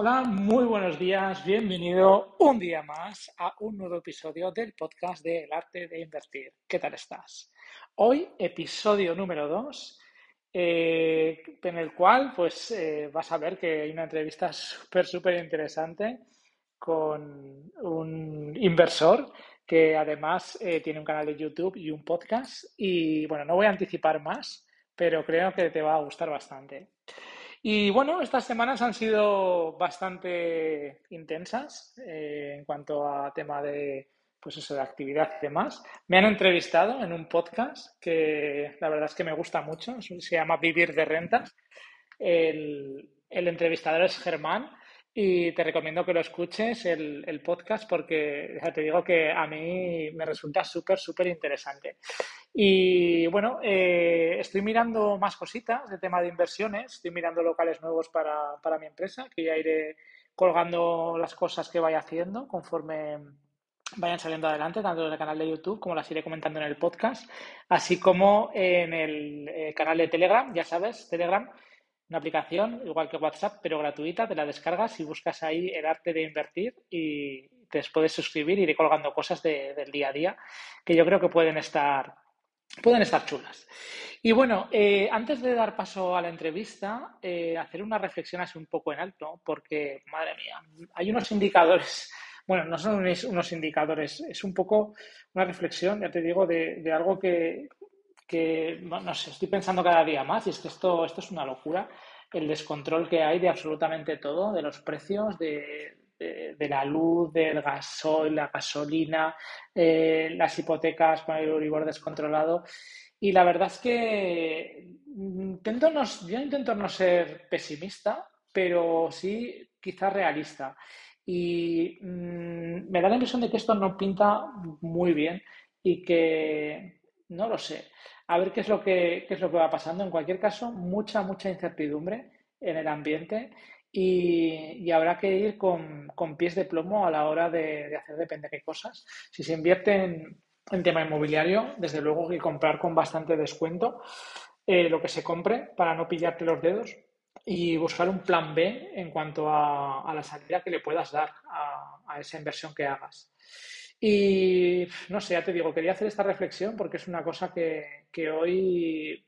Hola, muy buenos días, bienvenido un día más a un nuevo episodio del podcast de El arte de invertir. ¿Qué tal estás? Hoy, episodio número 2, eh, en el cual pues eh, vas a ver que hay una entrevista súper, súper interesante con un inversor que además eh, tiene un canal de YouTube y un podcast. Y bueno, no voy a anticipar más, pero creo que te va a gustar bastante. Y bueno, estas semanas han sido bastante intensas eh, en cuanto a tema de, pues eso, de actividad y demás. Me han entrevistado en un podcast que la verdad es que me gusta mucho, se llama Vivir de Rentas. El, el entrevistador es Germán y te recomiendo que lo escuches el, podcast porque ya te digo que a mí me resulta súper, súper interesante. Y bueno, eh, estoy mirando más cositas de tema de inversiones, estoy mirando locales nuevos para, para mi empresa, que ya iré colgando las cosas que vaya haciendo conforme vayan saliendo adelante, tanto en el canal de YouTube como las iré comentando en el podcast, así como en el eh, canal de Telegram, ya sabes, Telegram una aplicación, igual que WhatsApp, pero gratuita, te la descargas y buscas ahí el arte de invertir y te puedes suscribir y ir colgando cosas del día a día que yo creo que pueden estar, pueden estar chulas. Y bueno, eh, antes de dar paso a la entrevista, eh, hacer una reflexión así un poco en alto, porque, madre mía, hay unos indicadores, bueno, no son unos indicadores, es un poco una reflexión, ya te digo, de algo que, que, no sé, estoy pensando cada día más y es que esto, esto es una locura, el descontrol que hay de absolutamente todo, de los precios, de, la luz, del gasoil, la gasolina, eh, las hipotecas con el Uribor descontrolado. Y la verdad es que intento no, yo intento no ser pesimista, pero sí quizás realista. Y mm, me da la impresión de que esto no pinta muy bien y que, no lo sé, a ver qué es lo que, es lo que va pasando. En cualquier caso, mucha, mucha incertidumbre en el ambiente y, habrá que ir con, pies de plomo a la hora de, hacer depende de qué cosas. Si se invierte en, tema inmobiliario, desde luego que comprar con bastante descuento eh, lo que se compre para no pillarte los dedos y buscar un plan B en cuanto a, la salida que le puedas dar a esa inversión que hagas. Y no sé, ya te digo, quería hacer esta reflexión porque es una cosa que, hoy,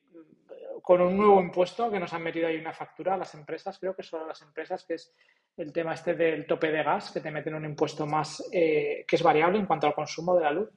con un nuevo impuesto que nos han metido ahí una factura a las empresas, creo que son las empresas, que es el tema este del tope de gas, que te meten un impuesto más eh, que es variable en cuanto al consumo de la luz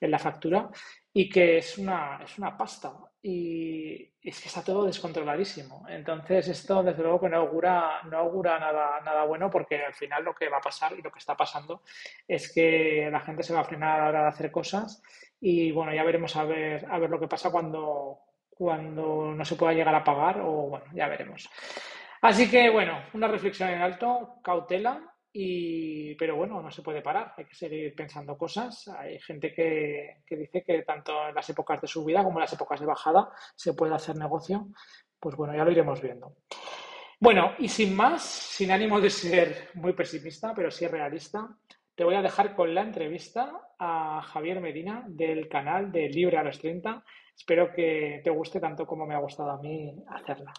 en la factura y que es una, es una pasta y es que está todo descontroladísimo. Entonces esto desde luego que no augura, no augura nada, nada bueno porque al final lo que va a pasar y lo que está pasando es que la gente se va a frenar a la hora de hacer cosas y bueno, ya veremos a ver, a ver lo que pasa cuando, cuando no se pueda llegar a pagar o bueno, ya veremos. Así que bueno, una reflexión en alto, cautela, y, pero bueno, no se puede parar, hay que seguir pensando cosas. Hay gente que, dice que tanto en las épocas de subida como en las épocas de bajada se puede hacer negocio. Pues bueno, ya lo iremos viendo. Bueno, y sin más, sin ánimo de ser muy pesimista, pero sí realista, te voy a dejar con la entrevista a Javier Medina del canal de Libre a los 30. Espero que te guste tanto como me ha gustado a mí hacerla.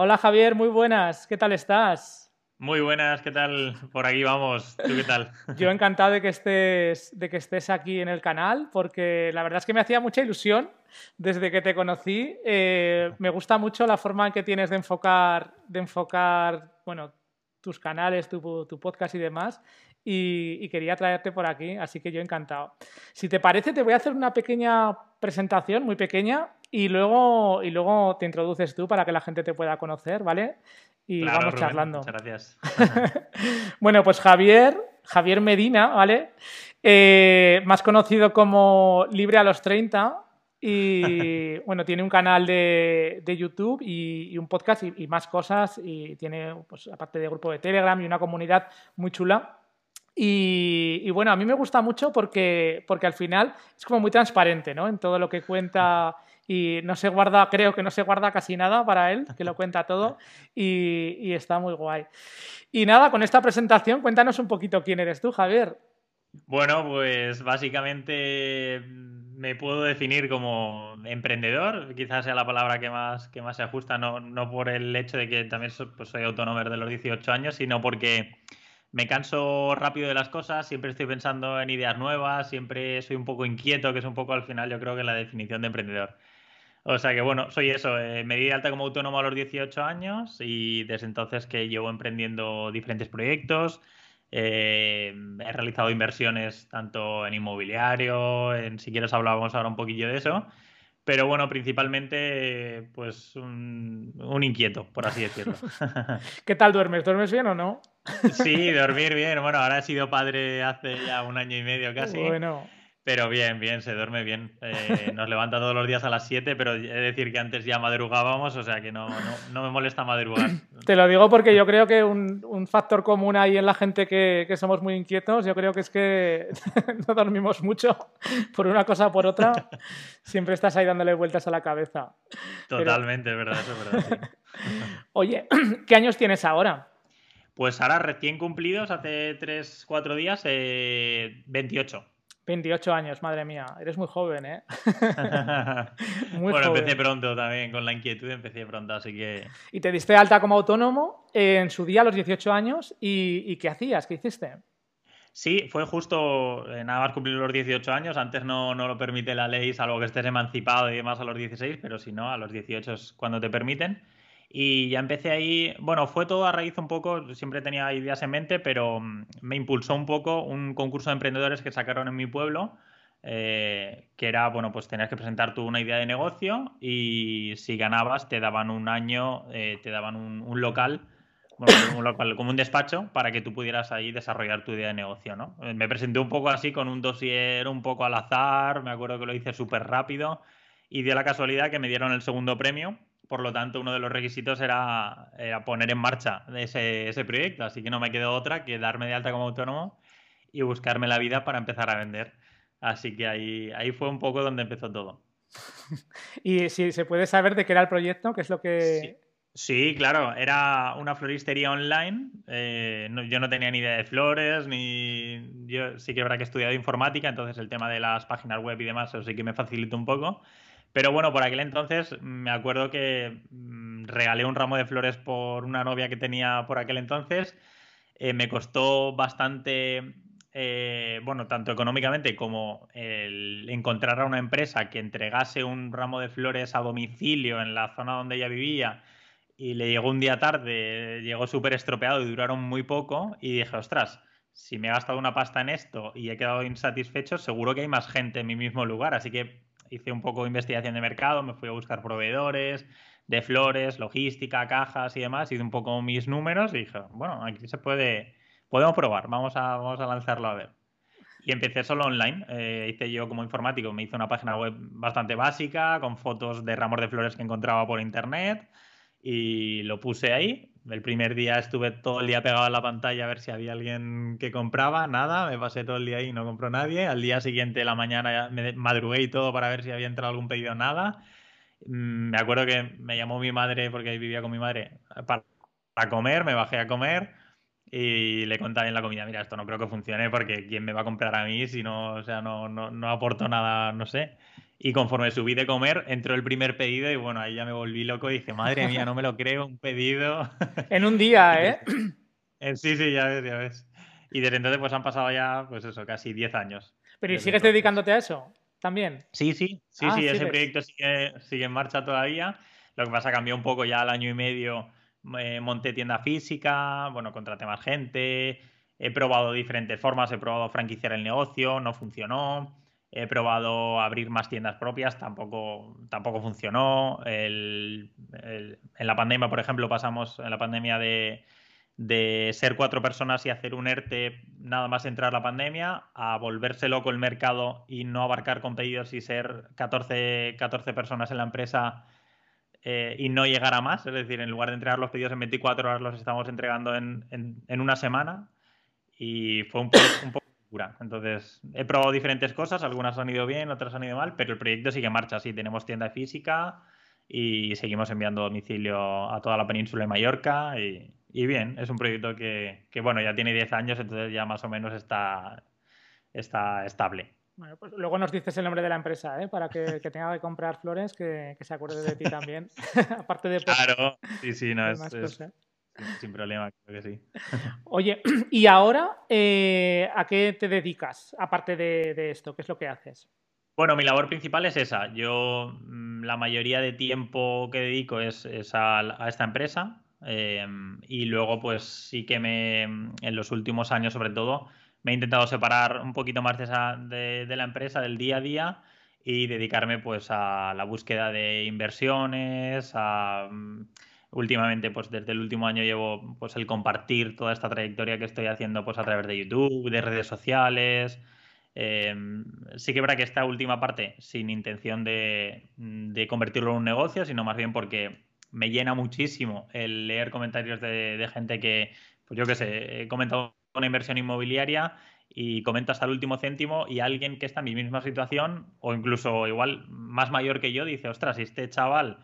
Hola Javier, muy buenas. ¿Qué tal estás? Muy buenas, ¿qué tal? Por aquí vamos. ¿Tú qué tal? Yo encantado de que estés, de que estés aquí en el canal, porque la verdad es que me hacía mucha ilusión desde que te conocí. Eh, me gusta mucho la forma en que tienes de enfocar, de enfocar, bueno, tus canales, tu, tu podcast y demás. Y, y, quería traerte por aquí, así que yo encantado. Si te parece, te voy a hacer una pequeña presentación, muy pequeña, y luego, y luego te introduces tú para que la gente te pueda conocer, ¿vale? Y vamos charlando. Muchas gracias. bueno, pues Javier, Javier Medina, ¿vale? Eh, más conocido como Libre a los 30. Y bueno, tiene un canal de, YouTube y, un podcast y, más cosas. Y tiene, pues, aparte de grupo de Telegram y una comunidad muy chula. Y, y, bueno, a mí me gusta mucho porque, porque al final es como muy transparente, ¿no? En todo lo que cuenta y no se guarda, creo que no se guarda casi nada para él, que lo cuenta todo y, está muy guay. Y nada, con esta presentación, cuéntanos un poquito quién eres tú, Javier. Bueno, pues básicamente me puedo definir como emprendedor, quizás sea la palabra que más, que más se ajusta, no, no por el hecho de que también soy, pues soy autónomo desde los 18 años, sino porque me canso rápido de las cosas, siempre estoy pensando en ideas nuevas, siempre soy un poco inquieto, que es un poco al final yo creo que la definición de emprendedor. O sea que bueno, soy eso, eh, me di de alta como autónomo a los 18 años y desde entonces que llevo emprendiendo diferentes proyectos, eh, he realizado inversiones tanto en inmobiliario, en si quieres hablábamos ahora un poquillo de eso, pero bueno, principalmente pues un, un inquieto, por así decirlo. ¿Qué tal duermes? ¿Duermes bien o no? Sí, dormir bien. Bueno, ahora he sido padre hace ya un año y medio casi. Bueno. Pero bien, bien, se duerme bien. Eh, nos levanta todos los días a las 7, pero he de decir que antes ya madrugábamos, o sea que no, no, me molesta madrugar. Te lo digo porque yo creo que un, un factor común ahí en la gente que, que, somos muy inquietos, yo creo que es que no dormimos mucho por una cosa o por otra. Siempre estás ahí dándole vueltas a la cabeza. Totalmente, pero... verdad, eso es verdad. Oye, ¿qué años tienes ahora? Pues ahora recién cumplidos, hace 3, 4 días, eh, 28. 28 años, madre mía, eres muy joven, ¿eh? muy bueno, empecé pronto también, con la inquietud empecé pronto, así que... Y te diste alta como autónomo en su día a los 18 años, ¿y, qué hacías? ¿Qué hiciste? Sí, fue justo eh, nada más cumplir los 18 años. Antes no, no, lo permite la ley, salvo que estés emancipado y demás a los 16, pero si no, a los 18 es cuando te permiten. Y ya empecé ahí, bueno, fue todo a raíz un poco, siempre tenía ideas en mente, pero mm, me impulsó un poco un concurso de emprendedores que sacaron en mi pueblo, eh, que era, bueno, pues tenías que presentar tú una idea de negocio y si ganabas te daban un año, eh, te daban un, local, como un despacho, para que tú pudieras ahí desarrollar tu idea de negocio, ¿no? Eh, me presenté un poco así con un dossier un poco al azar, me acuerdo que lo hice súper rápido y dio la casualidad que me dieron el segundo premio por lo tanto, uno de los requisitos era, poner en marcha ese, ese, proyecto. Así que no me quedó otra que darme de alta como autónomo y buscarme la vida para empezar a vender. Así que ahí, ahí fue un poco donde empezó todo. ¿Y si se puede saber de qué era el proyecto? ¿Qué es lo que...? Sí. claro, era una floristería online. Eh, yo no tenía ni idea de flores, ni. Yo sí que habrá que estudiado informática, entonces el tema de las páginas web y demás, eso sí que me facilitó un poco. Pero bueno, por aquel entonces me acuerdo que mm, regalé un ramo de flores por una novia que tenía por aquel entonces. Eh, me costó bastante, eh, bueno, tanto económicamente como el encontrar a una empresa que entregase un ramo de flores a domicilio en la zona donde ella vivía y le llegó un día tarde, llegó súper estropeado y duraron muy poco y dije, ostras, si me he gastado una pasta en esto y he quedado insatisfecho, seguro que hay más gente en mi mismo lugar, así que hice un poco de investigación de mercado, me fui a buscar proveedores de flores, logística, cajas y demás, hice un poco mis números y dije, bueno, aquí se puede, podemos probar, vamos a, vamos a lanzarlo a ver. Y empecé solo online. Eh, hice yo como informático, me hice una página web bastante básica, con fotos de ramos de flores que encontraba por internet y lo puse ahí. El primer día estuve todo el día pegado a la pantalla a ver si había alguien que compraba, nada, me pasé todo el día ahí y no compró nadie. Al día siguiente, la mañana, me madrugué y todo para ver si había entrado algún pedido, nada. Mm, me acuerdo que me llamó mi madre, porque vivía con mi madre, para, comer, me bajé a comer y le conté en la comida, mira, esto no creo que funcione porque ¿quién me va a comprar a mí si no, o sea, no, no, no aporto nada, no sé. Y conforme subí de comer, entró el primer pedido y bueno, ahí ya me volví loco y dije, madre mía, no me lo creo, un pedido. En un día, ¿eh? ¿eh? Sí, sí, ya ves, ya ves. Y desde entonces pues han pasado ya, pues eso, casi 10 años. ¿Pero y sigues dedicándote a eso también? Sí, sí, sí, ah, sí, ese proyecto sigue, sigue, en marcha todavía. Lo que pasa cambió un poco ya al año y medio, eh, monté tienda física, bueno, contraté más gente, he probado diferentes formas, he probado franquiciar el negocio, no funcionó. He probado abrir más tiendas propias, tampoco, tampoco funcionó. en la pandemia, por ejemplo, pasamos en la pandemia de, ser cuatro personas y hacer un ERTE nada más entrar la pandemia, a volverse loco el mercado y no abarcar con pedidos y ser 14, 14 personas en la empresa eh, y no llegar más. Es decir, en lugar de entregar los pedidos en 24 horas, los estamos entregando en, una semana. Y fue un un poco entonces, he probado diferentes cosas, algunas han ido bien, otras han ido mal, pero el proyecto sigue en marcha. Sí, tenemos tienda física y seguimos enviando domicilio a toda la península de Mallorca y, bien, es un proyecto que, bueno, ya tiene 10 años, entonces ya más o menos está, está estable. Bueno, pues luego nos dices el nombre de la empresa, ¿eh? para que, que tenga que comprar flores, que, que, se acuerde de ti también. Aparte de. Claro, sí, sí, no, es, es sin, problema, creo que sí. Oye, ¿y ahora eh, a qué te dedicas, aparte de, de, esto? ¿Qué es lo que haces? Bueno, mi labor principal es esa. Yo mm, la mayoría de tiempo que dedico es, es a, a, esta empresa. Eh, y luego, pues sí que me, en los últimos años, sobre todo, me he intentado separar un poquito más de, la empresa, del día a día, y dedicarme pues a la búsqueda de inversiones, mm, últimamente, pues desde el último año llevo pues el compartir toda esta trayectoria que estoy haciendo pues a través de YouTube, de redes sociales. Eh, sí que verdad que esta última parte, sin intención de, de, convertirlo en un negocio, sino más bien porque me llena muchísimo el leer comentarios de, de gente que, pues yo qué sé, he comentado una inversión inmobiliaria y comento hasta el último céntimo y alguien que está en mi misma situación o incluso igual más mayor que yo dice, ostras, este chaval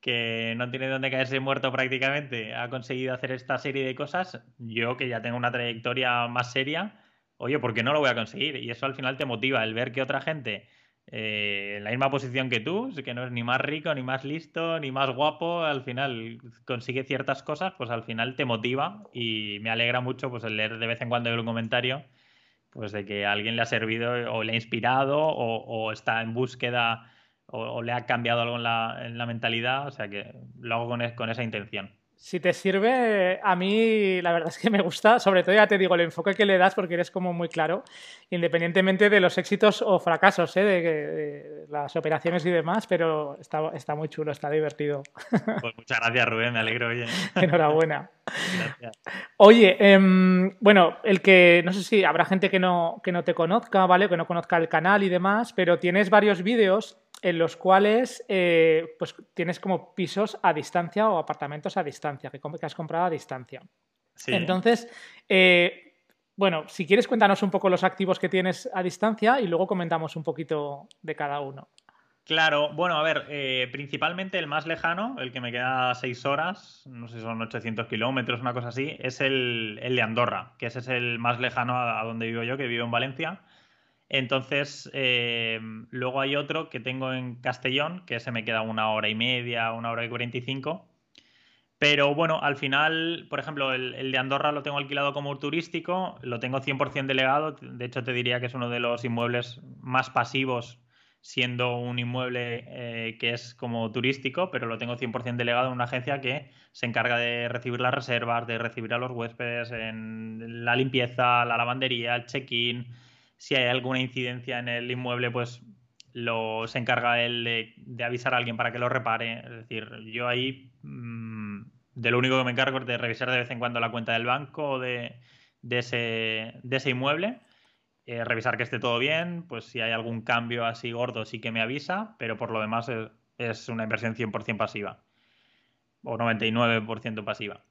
que no tiene dónde caerse muerto prácticamente ha conseguido hacer esta serie de cosas, yo que ya tengo una trayectoria más seria, oye, ¿por qué no lo voy a conseguir? Y eso al final te motiva el ver que otra gente eh, en la misma posición que tú, que no es ni más rico, ni más listo, ni más guapo, al final consigue ciertas cosas, pues al final te motiva y me alegra mucho pues el leer de vez en cuando un comentario pues de que a alguien le ha servido o le ha inspirado o, o está en búsqueda o, o, le ha cambiado algo en la, en la, mentalidad, o sea que lo hago con, con esa intención. Si te sirve, a mí la verdad es que me gusta, sobre todo ya te digo, el enfoque que le das porque eres como muy claro, independientemente de los éxitos o fracasos, ¿eh? de, de, las operaciones y demás, pero está, está muy chulo, está divertido. Pues muchas gracias Rubén, me alegro. Oye. Enhorabuena. Gracias. Oye, eh, bueno, el que, no sé si habrá gente que no, que no te conozca, ¿vale? Que no conozca el canal y demás, pero tienes varios vídeos en los cuales eh, pues tienes como pisos a distancia o apartamentos a distancia, que, que has comprado a distancia. Sí. Entonces, eh, bueno, si quieres cuéntanos un poco los activos que tienes a distancia y luego comentamos un poquito de cada uno. Claro, bueno, a ver, eh, principalmente el más lejano, el que me queda seis horas, no sé si son 800 kilómetros, una cosa así, es el, de Andorra, que ese es el más lejano a, a donde vivo yo, que vivo en Valencia. Entonces, eh, luego hay otro que tengo en Castellón, que se me queda una hora y media, una hora y 45. Pero bueno, al final, por ejemplo, el, el, de Andorra lo tengo alquilado como turístico, lo tengo 100% delegado. De hecho, te diría que es uno de los inmuebles más pasivos, siendo un inmueble eh, que es como turístico, pero lo tengo 100% delegado en una agencia que se encarga de recibir las reservas, de recibir a los huéspedes en la limpieza, la lavandería, el check-in si hay alguna incidencia en el inmueble, pues lo, se encarga él de, avisar a alguien para que lo repare. Es decir, yo ahí mmm, de lo único que me encargo es de revisar de vez en cuando la cuenta del banco de, de, ese, de ese inmueble. Eh, revisar que esté todo bien, pues si hay algún cambio así gordo sí que me avisa, pero por lo demás es, es una inversión 100% pasiva o 99% pasiva.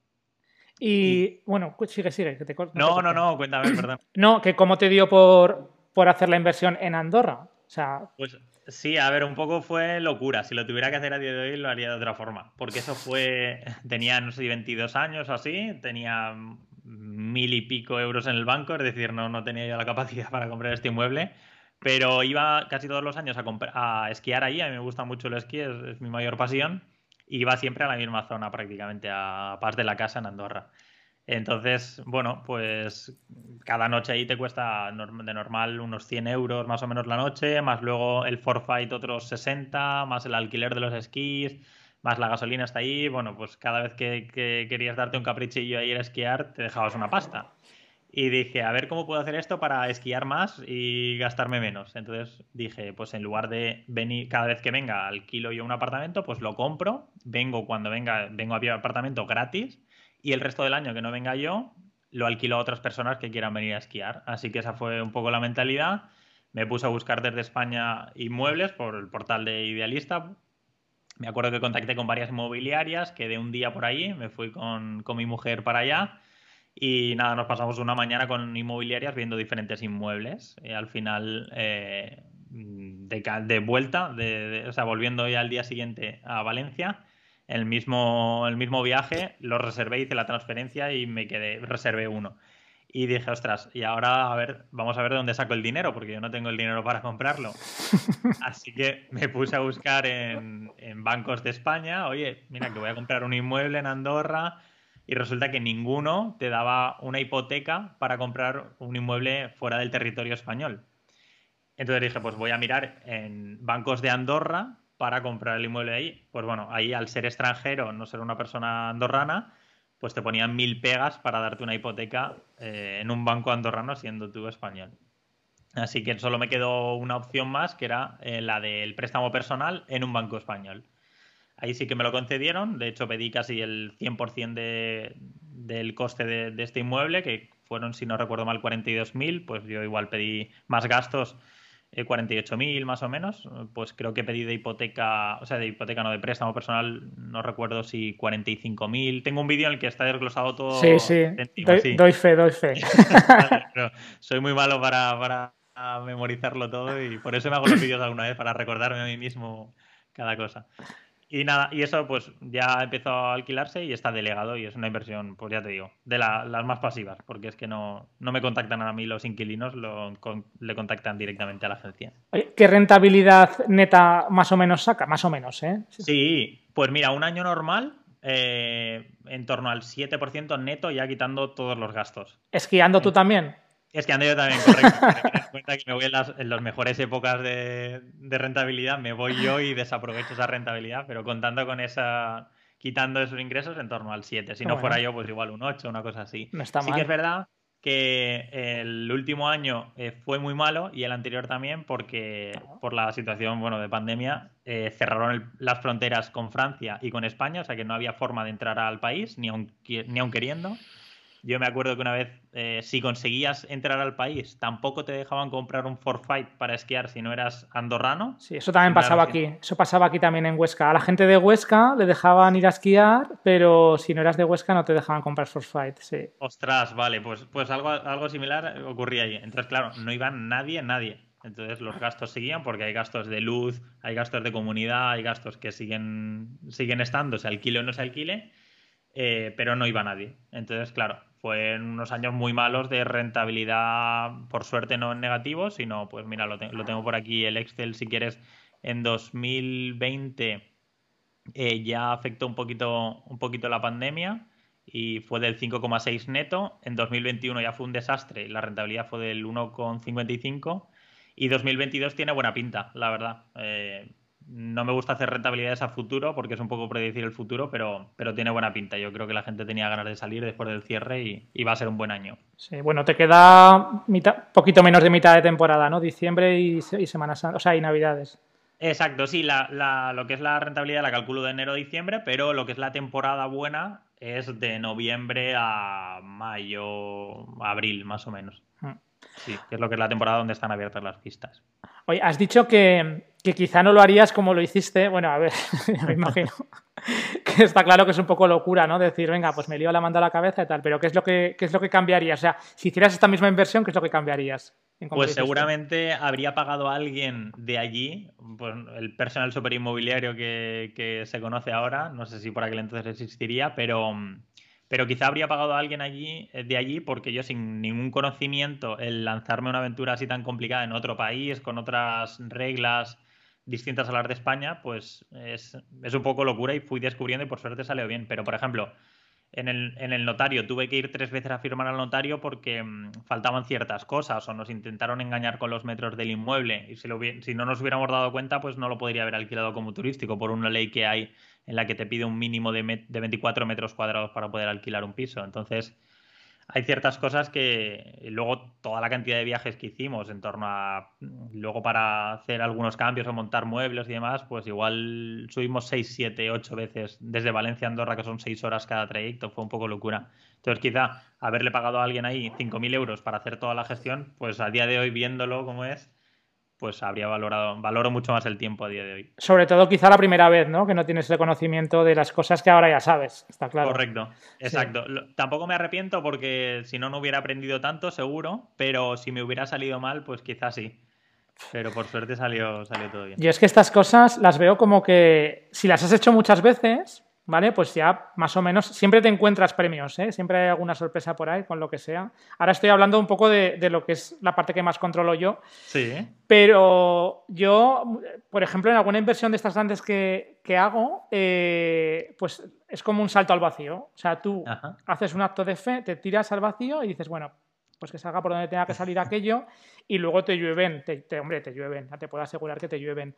Y bueno, sigue, sigue, que te corto. No, no, no, cuéntame, perdón. No, que cómo te dio por, por hacer la inversión en Andorra. O sea. Pues sí, a ver, un poco fue locura. Si lo tuviera que hacer a día de hoy, lo haría de otra forma. Porque eso fue. Tenía, no sé, 22 años o así. Tenía mil y pico euros en el banco, es decir, no, no tenía ya la capacidad para comprar este inmueble. Pero iba casi todos los años a, a esquiar ahí. A mí me gusta mucho el esquí, es, mi mayor pasión y va siempre a la misma zona prácticamente, a Paz de la Casa en Andorra. Entonces, bueno, pues cada noche ahí te cuesta de normal unos 100 euros más o menos la noche, más luego el forfait otros 60, más el alquiler de los esquís, más la gasolina está ahí. Bueno, pues cada vez que, que querías darte un caprichillo a ir a esquiar, te dejabas una pasta. Y dije, a ver cómo puedo hacer esto para esquiar más y gastarme menos. Entonces dije, pues en lugar de venir cada vez que venga alquilo yo un apartamento, pues lo compro, vengo cuando venga, vengo a mi apartamento gratis y el resto del año que no venga yo, lo alquilo a otras personas que quieran venir a esquiar. Así que esa fue un poco la mentalidad. Me puse a buscar desde España inmuebles por el portal de Idealista. Me acuerdo que contacté con varias inmobiliarias, quedé un día por ahí, me fui con, con mi mujer para allá y nada, nos pasamos una mañana con inmobiliarias viendo diferentes inmuebles. Y al final, eh, de, de, vuelta, de, de, o sea, volviendo ya al día siguiente a Valencia, el mismo, el mismo viaje, lo reservé, hice la transferencia y me quedé, reservé uno. Y dije, ostras, y ahora a ver, vamos a ver de dónde saco el dinero, porque yo no tengo el dinero para comprarlo. Así que me puse a buscar en, en bancos de España, oye, mira que voy a comprar un inmueble en Andorra, y resulta que ninguno te daba una hipoteca para comprar un inmueble fuera del territorio español. Entonces dije, pues voy a mirar en bancos de Andorra para comprar el inmueble ahí. Pues bueno, ahí al ser extranjero, no ser una persona andorrana, pues te ponían mil pegas para darte una hipoteca eh, en un banco andorrano siendo tú español. Así que solo me quedó una opción más, que era eh, la del préstamo personal en un banco español. Ahí sí que me lo concedieron, de hecho pedí casi el 100% de, del coste de, de, este inmueble, que fueron, si no recuerdo mal, 42.000, pues yo igual pedí más gastos 48.000 más o menos, pues creo que pedí de hipoteca, o sea, de hipoteca no de préstamo personal, no recuerdo si 45.000. Tengo un vídeo en el que está desglosado todo. Sí, sí, doy, doy, fe, doy fe. soy muy malo para, para memorizarlo todo y por eso me hago los vídeos alguna vez, para recordarme a mí mismo cada cosa. Y nada, y eso pues ya empezó a alquilarse y está delegado y es una inversión, pues ya te digo, de las más pasivas, porque es que no, no me contactan a mí los inquilinos, lo, con, le contactan directamente a la agencia. ¿Qué rentabilidad neta más o menos saca? Más o menos, ¿eh? Sí, pues mira, un año normal eh, en torno al 7% neto ya quitando todos los gastos. ¿Esquiando tú también? Es que ando yo también, correcto. Ten cuenta que me voy en las, en las mejores épocas de, de, rentabilidad, me voy yo y desaprovecho esa rentabilidad, pero contando con esa, quitando esos ingresos en torno al 7. Si no bueno. fuera yo, pues igual un 8, una cosa así. No está sí mal. que es verdad que el último año eh, fue muy malo y el anterior también porque por la situación bueno de pandemia eh, cerraron el, las fronteras con Francia y con España, o sea que no había forma de entrar al país ni aun, ni aun queriendo. Yo me acuerdo que una vez, eh, si conseguías entrar al país, tampoco te dejaban comprar un forfait para esquiar si no eras andorrano. Sí, eso también pasaba aquí. Eso pasaba aquí también en Huesca. A la gente de Huesca le dejaban ir a esquiar, pero si no eras de Huesca no te dejaban comprar forfait. Sí. Ostras, vale, pues, pues algo, algo similar ocurría ahí. Entonces, claro, no iba nadie, nadie. Entonces los gastos seguían porque hay gastos de luz, hay gastos de comunidad, hay gastos que siguen, siguen estando, se alquile o no se alquile, eh, pero no iba nadie. Entonces, claro, fue unos años muy malos de rentabilidad, por suerte no en negativo, sino, pues mira, lo tengo por aquí, el Excel, si quieres, en 2020 eh, ya afectó un poquito, un poquito la pandemia y fue del 5,6 neto, en 2021 ya fue un desastre, la rentabilidad fue del 1,55 y 2022 tiene buena pinta, la verdad. Eh, no me gusta hacer rentabilidades a futuro porque es un poco predecir el futuro, pero, pero tiene buena pinta. Yo creo que la gente tenía ganas de salir después del cierre y, y va a ser un buen año. Sí, bueno, te queda mitad, poquito menos de mitad de temporada, ¿no? Diciembre y, y Semana Santa, o sea, y Navidades. Exacto, sí, la, la, lo que es la rentabilidad la calculo de enero a diciembre, pero lo que es la temporada buena es de noviembre a mayo, abril, más o menos. Mm. Sí, que es lo que es la temporada donde están abiertas las pistas. Oye, has dicho que, que quizá no lo harías como lo hiciste. Bueno, a ver, me imagino que está claro que es un poco locura, ¿no? Decir, venga, pues me lío la manda a la cabeza y tal, pero ¿qué es lo que, qué es lo que cambiarías? O sea, si hicieras esta misma inversión, ¿qué es lo que cambiarías? Pues seguramente habría pagado a alguien de allí, pues el personal superinmobiliario que, que se conoce ahora, no sé si por aquel entonces existiría, pero pero quizá habría pagado a alguien allí, eh, de allí porque yo sin ningún conocimiento el lanzarme una aventura así tan complicada en otro país, con otras reglas distintas a las de España, pues es, es un poco locura y fui descubriendo y por suerte salió bien. Pero, por ejemplo, en el, en el, notario tuve que ir tres veces a firmar al notario porque mmm, faltaban ciertas cosas o nos intentaron engañar con los metros del inmueble y si, lo, si no nos hubiéramos dado cuenta pues no lo podría haber alquilado como turístico por una ley que hay en la que te pide un mínimo de, de 24 metros cuadrados para poder alquilar un piso. Entonces, hay ciertas cosas que luego toda la cantidad de viajes que hicimos en torno a luego para hacer algunos cambios o montar muebles y demás, pues igual subimos 6, 7, 8 veces desde Valencia a Andorra, que son 6 horas cada trayecto, fue un poco locura. Entonces quizá haberle pagado a alguien ahí 5.000 euros para hacer toda la gestión, pues a día de hoy viéndolo como es, pues habría valorado, valoro mucho más el tiempo a día de hoy. Sobre todo quizá la primera vez, ¿no? Que no tienes el conocimiento de las cosas que ahora ya sabes, está claro. Correcto, exacto. Sí. Tampoco me arrepiento porque si no, no hubiera aprendido tanto, seguro, pero si me hubiera salido mal, pues quizás sí. Pero por suerte salió, salió todo bien. Y es que estas cosas las veo como que si las has hecho muchas veces, ¿vale? Pues ya más o menos, siempre te encuentras premios, ¿eh? Siempre hay alguna sorpresa por ahí con lo que sea. Ahora estoy hablando un poco de, de, lo que es la parte que más controlo yo. Sí. Pero yo, por ejemplo, en alguna inversión de estas grandes que, que hago, eh, pues es como un salto al vacío. O sea, tú Ajá. haces un acto de fe, te tiras al vacío y dices, bueno, pues que salga por donde tenga que salir aquello y luego te llueven, te, te, hombre, te llueven, te puedo asegurar que te llueven.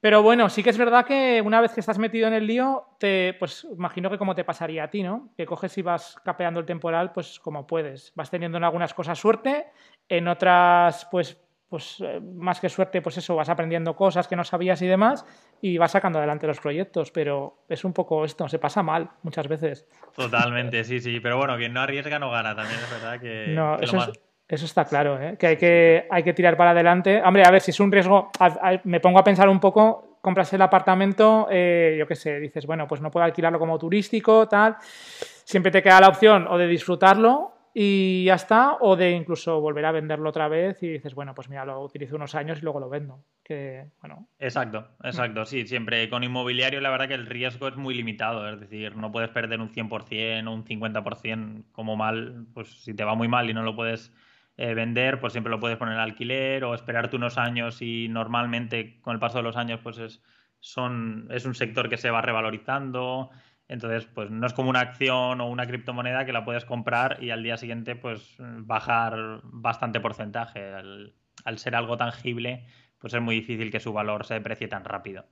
Pero bueno, sí que es verdad que una vez que estás metido en el lío, te, pues imagino que como te pasaría a ti, ¿no? Que coges y vas capeando el temporal, pues como puedes. Vas teniendo en algunas cosas suerte, en otras, pues, pues eh, más que suerte, pues eso, vas aprendiendo cosas que no sabías y demás, y vas sacando adelante los proyectos. Pero es un poco esto, se pasa mal muchas veces. Totalmente, sí, sí. Pero bueno, quien no arriesga no gana también, es verdad que. No, que eso lo es, más- eso está claro, ¿eh? que, hay que hay que tirar para adelante. Hombre, a ver, si es un riesgo, a- a- me pongo a pensar un poco, compras el apartamento, eh, yo qué sé, dices, bueno, pues no puedo alquilarlo como turístico, tal. Siempre te queda la opción o de disfrutarlo y ya está, o de incluso volver a venderlo otra vez y dices, bueno, pues mira, lo utilizo unos años y luego lo vendo. Que, bueno, Exacto, exacto, sí, siempre con inmobiliario la verdad que el riesgo es muy limitado, es decir, no puedes perder un 100% o un 50% como mal, pues si te va muy mal y no lo puedes eh, vender, pues siempre lo puedes poner en alquiler o esperarte unos años y normalmente con el paso de los años pues es, son, es un sector que se va revalorizando, entonces pues no es como una acción o una criptomoneda que la puedes comprar y al día siguiente pues bajar bastante porcentaje, al, al ser algo tangible pues es muy difícil que su valor se deprecie tan rápido.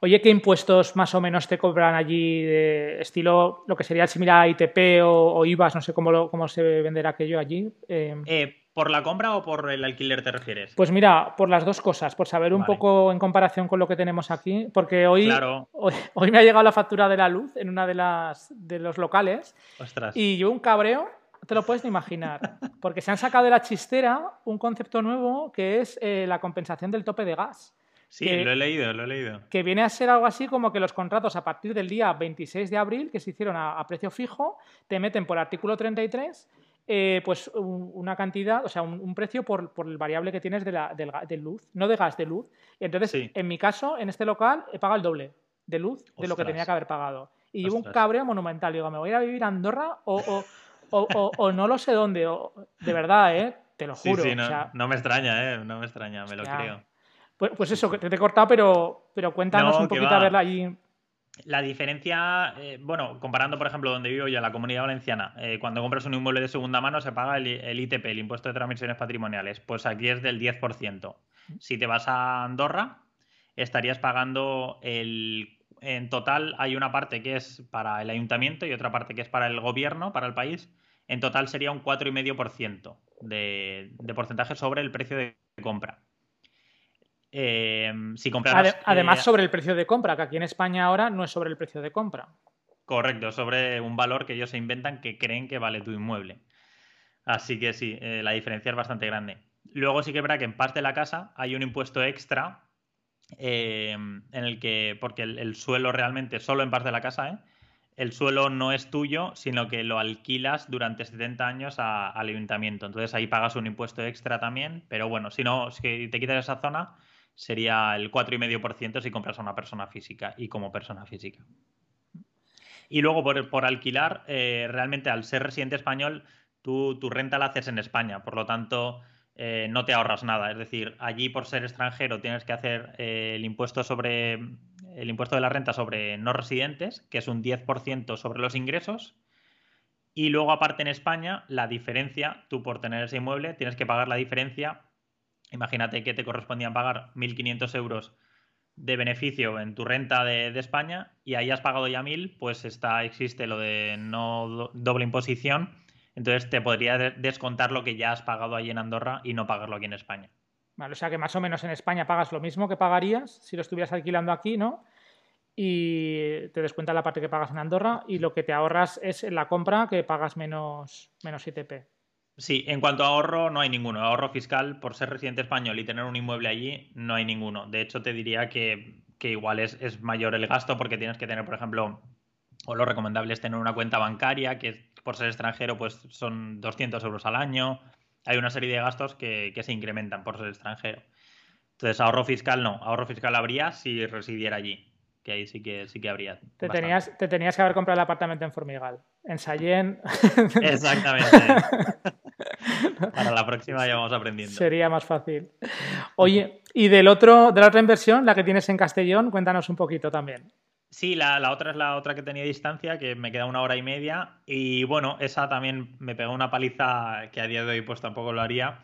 Oye, ¿qué impuestos más o menos te cobran allí de estilo lo que sería similar a ITP o, o IVAs? No sé cómo, lo- cómo se venderá aquello allí. Eh, Eh, ¿Por la compra o por el alquiler te refieres? Pues mira, por las dos cosas, por saber un Vale. poco en comparación con lo que tenemos aquí, porque hoy, Claro. hoy, hoy me ha llegado la factura de la luz en una de las de los locales Ostras. y yo un cabreo, no te lo puedes ni imaginar, porque se han sacado de la chistera un concepto nuevo que es eh, la compensación del tope de gas, Sí, que- lo he leído, lo he leído. que viene a ser algo así como que los contratos a partir del día 26 de abril, que se hicieron a, a precio fijo, te meten por artículo 33 eh, pues un- una cantidad, o sea, un, un precio por, por el variable que tienes de, la, del de luz, no de gas, de luz. Y entonces, Sí. en mi caso, en este local, he pagado el doble de luz de lo que tenía que haber pagado. Y llevo un cabreo monumental. Digo, ¿me voy a ir a vivir a Andorra o, o, o- no lo sé dónde? De verdad, ¿eh? Te lo Sí, juro. sí, o no, sea, no me extraña, ¿eh? No me extraña, me lo creo. Pues, pues eso, que te, he cortado, pero, pero cuéntanos No, un poquito va. a verla allí. La diferencia, eh, bueno, comparando, por ejemplo, donde vivo yo, la comunidad valenciana, eh, cuando compras un inmueble de segunda mano se paga el, el ITP, el impuesto de transmisiones patrimoniales. Pues aquí es del 10%. Si te vas a Andorra, estarías pagando el. En total hay una parte que es para el ayuntamiento y otra parte que es para el gobierno, para el país. En total sería un 4,5% de, de porcentaje sobre el precio de compra. Eh, si. Ade- además, eh, sobre el precio de compra, que aquí en España ahora no es sobre el precio de compra. Correcto, sobre un valor que ellos se inventan que creen que vale tu inmueble. Así que sí, eh, la diferencia es bastante grande. Luego sí que es verdad que en parte de la casa hay un impuesto extra eh, en el que, porque el, el suelo realmente, solo en parte de la casa, ¿eh? el suelo no es tuyo, sino que lo alquilas durante 70 años a- al ayuntamiento. Entonces ahí pagas un impuesto extra también, pero bueno, si no, si te quitas esa zona, sería el 4,5% si compras a una persona física y como persona física. Y luego por, por alquilar, eh, realmente al ser residente español, tú, tu renta la haces en España, por lo tanto eh, no te ahorras nada. Es decir, allí por ser extranjero tienes que hacer eh, el impuesto sobre el impuesto de la renta sobre no residentes, que es un 10% sobre los ingresos. Y luego, aparte en España, la diferencia, tú por tener ese inmueble, tienes que pagar la diferencia. Imagínate que te correspondían pagar 1.500 euros de beneficio en tu renta de, España y ahí has pagado ya 1.000, pues está, existe lo de no do- doble imposición. Entonces te podría de- descontar lo que ya has pagado ahí en Andorra y no pagarlo aquí en España. Vale, o sea que más o menos en España pagas lo mismo que pagarías si lo estuvieras alquilando aquí, ¿no? Y te descuenta la parte que pagas en Andorra y lo que te ahorras es la compra que pagas menos, menos ITP. Sí, en cuanto a ahorro, no hay ninguno. Ahorro fiscal, por ser residente español y tener un inmueble allí, no hay ninguno. De hecho, te diría que, que igual es, es mayor el gasto porque tienes que tener, por ejemplo, o lo recomendable es tener una cuenta bancaria, que por ser extranjero, pues son 200 euros al año. Hay una serie de gastos que, que se incrementan por ser extranjero. Entonces, ahorro fiscal no. Ahorro fiscal habría si residiera allí. que ahí sí que sí que habría. Te tenías, te tenías que haber comprado el apartamento en Formigal, en Sallén. Exactamente. Para la próxima ya vamos aprendiendo. Sería más fácil. Oye, y del otro, de la otra inversión, la que tienes en Castellón, cuéntanos un poquito también. Sí, la, la, otra es la otra que tenía distancia, que me queda una hora y media. Y bueno, esa también me pegó una paliza que a día de hoy pues tampoco lo haría.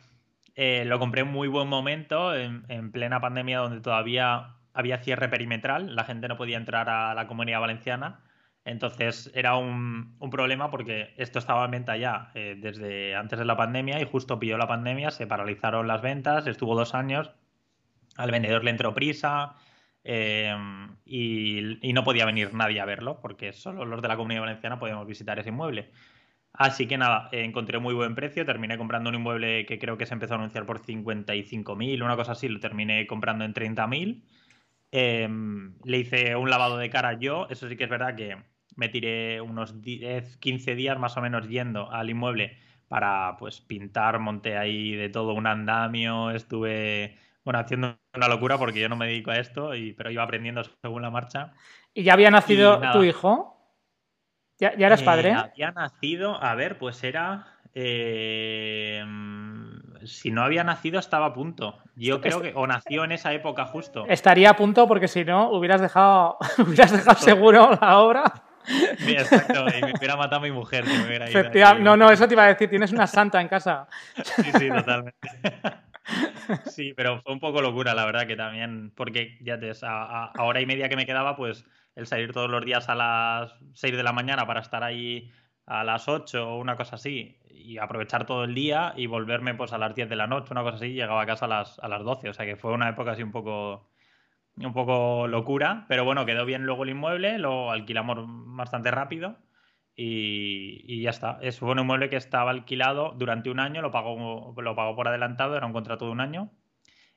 Eh, lo compré en muy buen momento, en, en, plena pandemia, donde todavía había cierre perimetral, la gente no podía entrar a la comunidad valenciana. Entonces era un, un problema porque esto estaba en venta ya eh, desde antes de la pandemia y justo pilló la pandemia, se paralizaron las ventas, estuvo dos años, al vendedor le entró prisa eh, y, y, no podía venir nadie a verlo porque solo los de la comunidad valenciana podíamos visitar ese inmueble. Así que nada, encontré muy buen precio, terminé comprando un inmueble que creo que se empezó a anunciar por 55.000, una cosa así, lo terminé comprando en 30.000. Eh, le hice un lavado de cara yo, eso sí que es verdad que me tiré unos 10, 15 días más o menos yendo al inmueble para pues pintar, monté ahí de todo un andamio, estuve bueno, haciendo una locura porque yo no me dedico a esto, y, pero iba aprendiendo según la marcha. ¿Y ya había nacido tu hijo? ¿Ya, ¿Ya, eras padre? Eh, había nacido, a ver, pues era... Eh, si no había nacido estaba a punto. Yo creo que o nació en esa época justo. Estaría a punto porque si no hubieras dejado, hubieras dejado seguro la obra. Sí, exacto, y me hubiera matado a mi mujer. Que me hubiera ido ahí. No, no, eso te iba a decir, tienes una santa en casa. Sí, sí, totalmente. Sí, pero fue un poco locura, la verdad, que también, porque ya te, a, a hora y media que me quedaba, pues el salir todos los días a las 6 de la mañana para estar ahí a las 8 o una cosa así y aprovechar todo el día y volverme pues a las 10 de la noche, una cosa así, llegaba a casa a las, a las 12, o sea que fue una época así un poco un poco locura, pero bueno, quedó bien luego el inmueble, lo alquilamos bastante rápido y, y ya está. Es un inmueble que estaba alquilado durante un año, lo pagó, lo pagó por adelantado, era un contrato de un año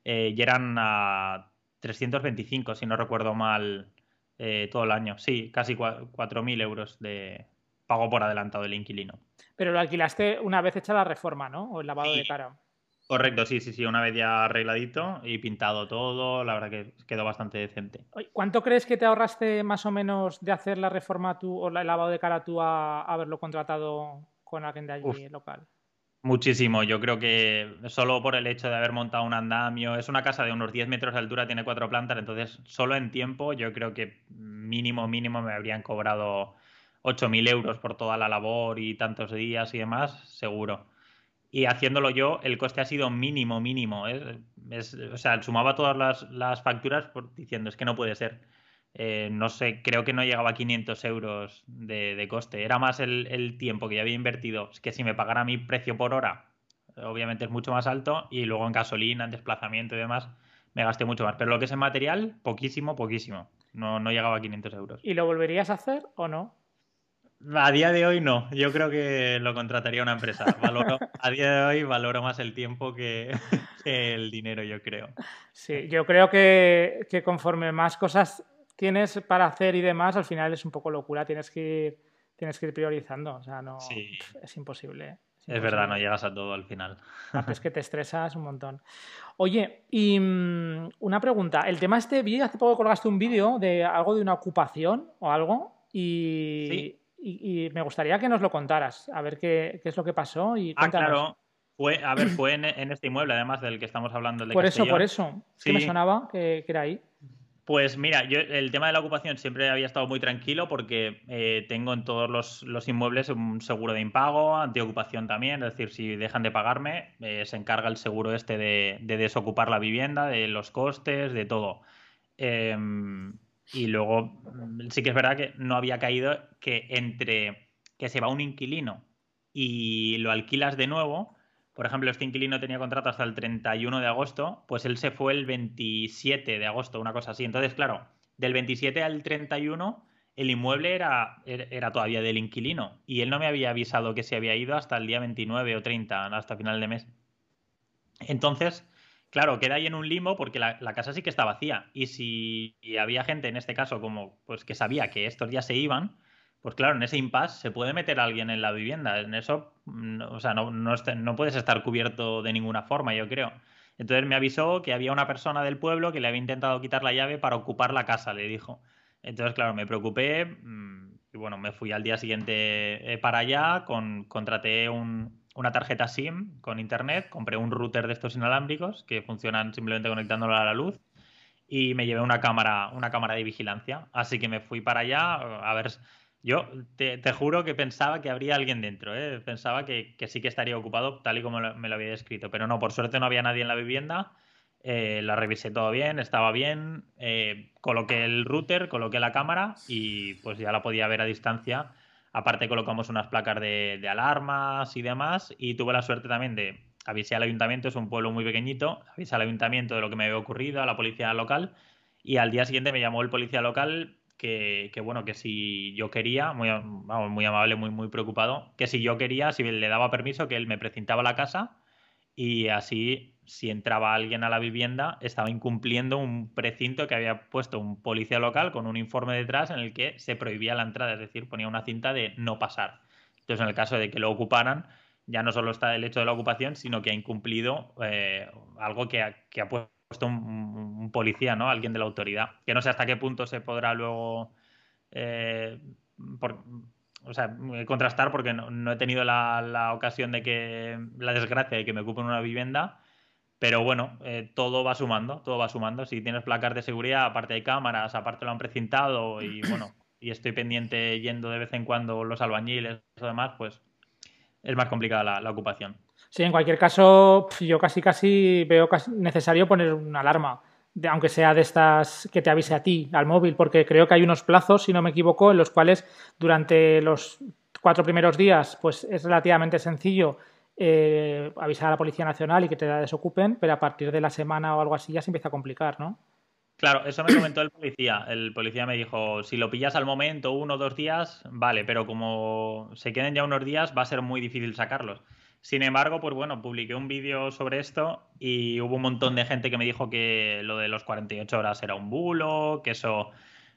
eh, y eran a 325, si no recuerdo mal, eh, todo el año. Sí, casi 4.000 euros de pago por adelantado del inquilino. Pero lo alquilaste una vez hecha la reforma, ¿no? O el lavado Sí. de cara. Correcto, sí, sí, sí, una vez ya arregladito y pintado todo, la verdad que quedó bastante decente. ¿Cuánto crees que te ahorraste más o menos de hacer la reforma tú o el lavado de cara tú a haberlo contratado con alguien de allí Uf. local? Muchísimo, yo creo que solo por el hecho de haber montado un andamio, es una casa de unos 10 metros de altura, tiene cuatro plantas, entonces solo en tiempo yo creo que mínimo, mínimo me habrían cobrado 8.000 euros por toda la labor y tantos días y demás, seguro. Y haciéndolo yo, el coste ha sido mínimo, mínimo. ¿eh? Es, o sea, sumaba todas las, las facturas diciendo, es que no puede ser. Eh, no sé, creo que no llegaba a 500 euros de, de coste. Era más el, el, tiempo que yo había invertido. Es que si me pagara mi precio por hora, obviamente es mucho más alto. Y luego en gasolina, en desplazamiento y demás, me gasté mucho más. Pero lo que es en material, poquísimo, poquísimo. No, no llegaba a 500 euros. ¿Y lo volverías a hacer o no? A día de hoy no, yo creo que lo contrataría una empresa. Valoro, a día de hoy valoro más el tiempo que, que el dinero, yo creo. Sí, yo creo que, que, conforme más cosas tienes para hacer y demás, al final es un poco locura, tienes que ir, tienes que ir priorizando, o sea, no, sí. es imposible. ¿eh? Es, imposible. es, verdad, no llegas a todo al final. Es que te estresas un montón. Oye, y um, una pregunta, el tema este, vi hace poco colgaste un vídeo de algo de una ocupación o algo y... Sí. Y, y, me gustaría que nos lo contaras, a ver qué, qué es lo que pasó. Y ah, claro. Fue, a ver, fue en, en, este inmueble, además del que estamos hablando. El de por Castellón. eso, por eso. Sí. ¿Qué me sonaba que, que, era ahí? Pues mira, yo el tema de la ocupación siempre había estado muy tranquilo porque eh, tengo en todos los, los, inmuebles un seguro de impago, antiocupación también, es decir, si dejan de pagarme, eh, se encarga el seguro este de, de, desocupar la vivienda, de los costes, de todo. Eh, y luego sí que es verdad que no había caído que entre que se va un inquilino y lo alquilas de nuevo, por ejemplo, este inquilino tenía contrato hasta el 31 de agosto, pues él se fue el 27 de agosto, una cosa así. Entonces, claro, del 27 al 31 el inmueble era, era todavía del inquilino y él no me había avisado que se había ido hasta el día 29 o 30, hasta final de mes. Entonces, claro, queda ahí en un limbo porque la, casa sí que está vacía. Y si y había gente en este caso como pues que sabía que estos ya se iban, pues claro, en ese impasse se puede meter a alguien en la vivienda. En eso, o sea, no, no, no, puedes estar cubierto de ninguna forma, yo creo. Entonces me avisó que había una persona del pueblo que le había intentado quitar la llave para ocupar la casa, le dijo. Entonces, claro, me preocupé mm, y bueno, me fui al día siguiente eh, para allá, con, contraté una tarjeta SIM con internet, compré un router de estos inalámbricos que funcionan simplemente conectándolo a la luz y me llevé una cámara, una cámara de vigilancia. Así que me fui para allá a ver. Yo te, juro que pensaba que habría alguien dentro, ¿eh? pensaba que, sí que estaría ocupado tal y como me lo había descrito, pero no, por suerte no había nadie en la vivienda. Eh, la revisé todo bien, estaba bien, eh, coloqué el router, coloqué la cámara y pues ya la podía ver a distancia. Aparte colocamos unas placas de, alarmas y demás y tuve la suerte también de avisé al ayuntamiento, es un pueblo muy pequeñito, avisé al ayuntamiento de lo que me había ocurrido, a la policía local, y al día siguiente me llamó el policía local que, bueno, que si yo quería, muy, muy amable, muy, muy preocupado, que si yo quería, si le daba permiso, que él me precintaba la casa y así, si entraba alguien a la vivienda, estaba incumpliendo un precinto que había puesto un policía local con un informe detrás en el que se prohibía la entrada, es decir, ponía una cinta de no pasar. Entonces, en el caso de que lo ocuparan, ya no solo está el hecho de la ocupación, sino que ha incumplido eh, algo que ha, puesto un, policía, ¿no? Alguien de la autoridad. Que no sé hasta qué punto se podrá luego eh, o sea, contrastar porque no, he tenido la, ocasión de que la desgracia de que me ocupen una vivienda. Pero bueno, eh, todo va sumando, todo va sumando. Si tienes placas de seguridad, aparte hay cámaras, aparte lo han precintado y bueno, y estoy pendiente yendo de vez en cuando los albañiles o demás, pues es más complicada la, ocupación. Sí, en cualquier caso, yo casi casi veo necesario poner una alarma, aunque sea de estas que te avise a ti, al móvil, porque creo que hay unos plazos, si no me equivoco, en los cuales durante los cuatro primeros días pues es relativamente sencillo eh, avisar a la Policía Nacional y que te desocupen, pero a partir de la semana o algo así ya se empieza a complicar, ¿no? Claro, eso me comentó el policía. El policía me dijo, si lo pillas al momento, uno o dos días, vale, pero como se queden ya unos días, va a ser muy difícil sacarlos. Sin embargo, pues bueno, publiqué un vídeo sobre esto y hubo un montón de gente que me dijo que lo de los 48 horas era un bulo, que eso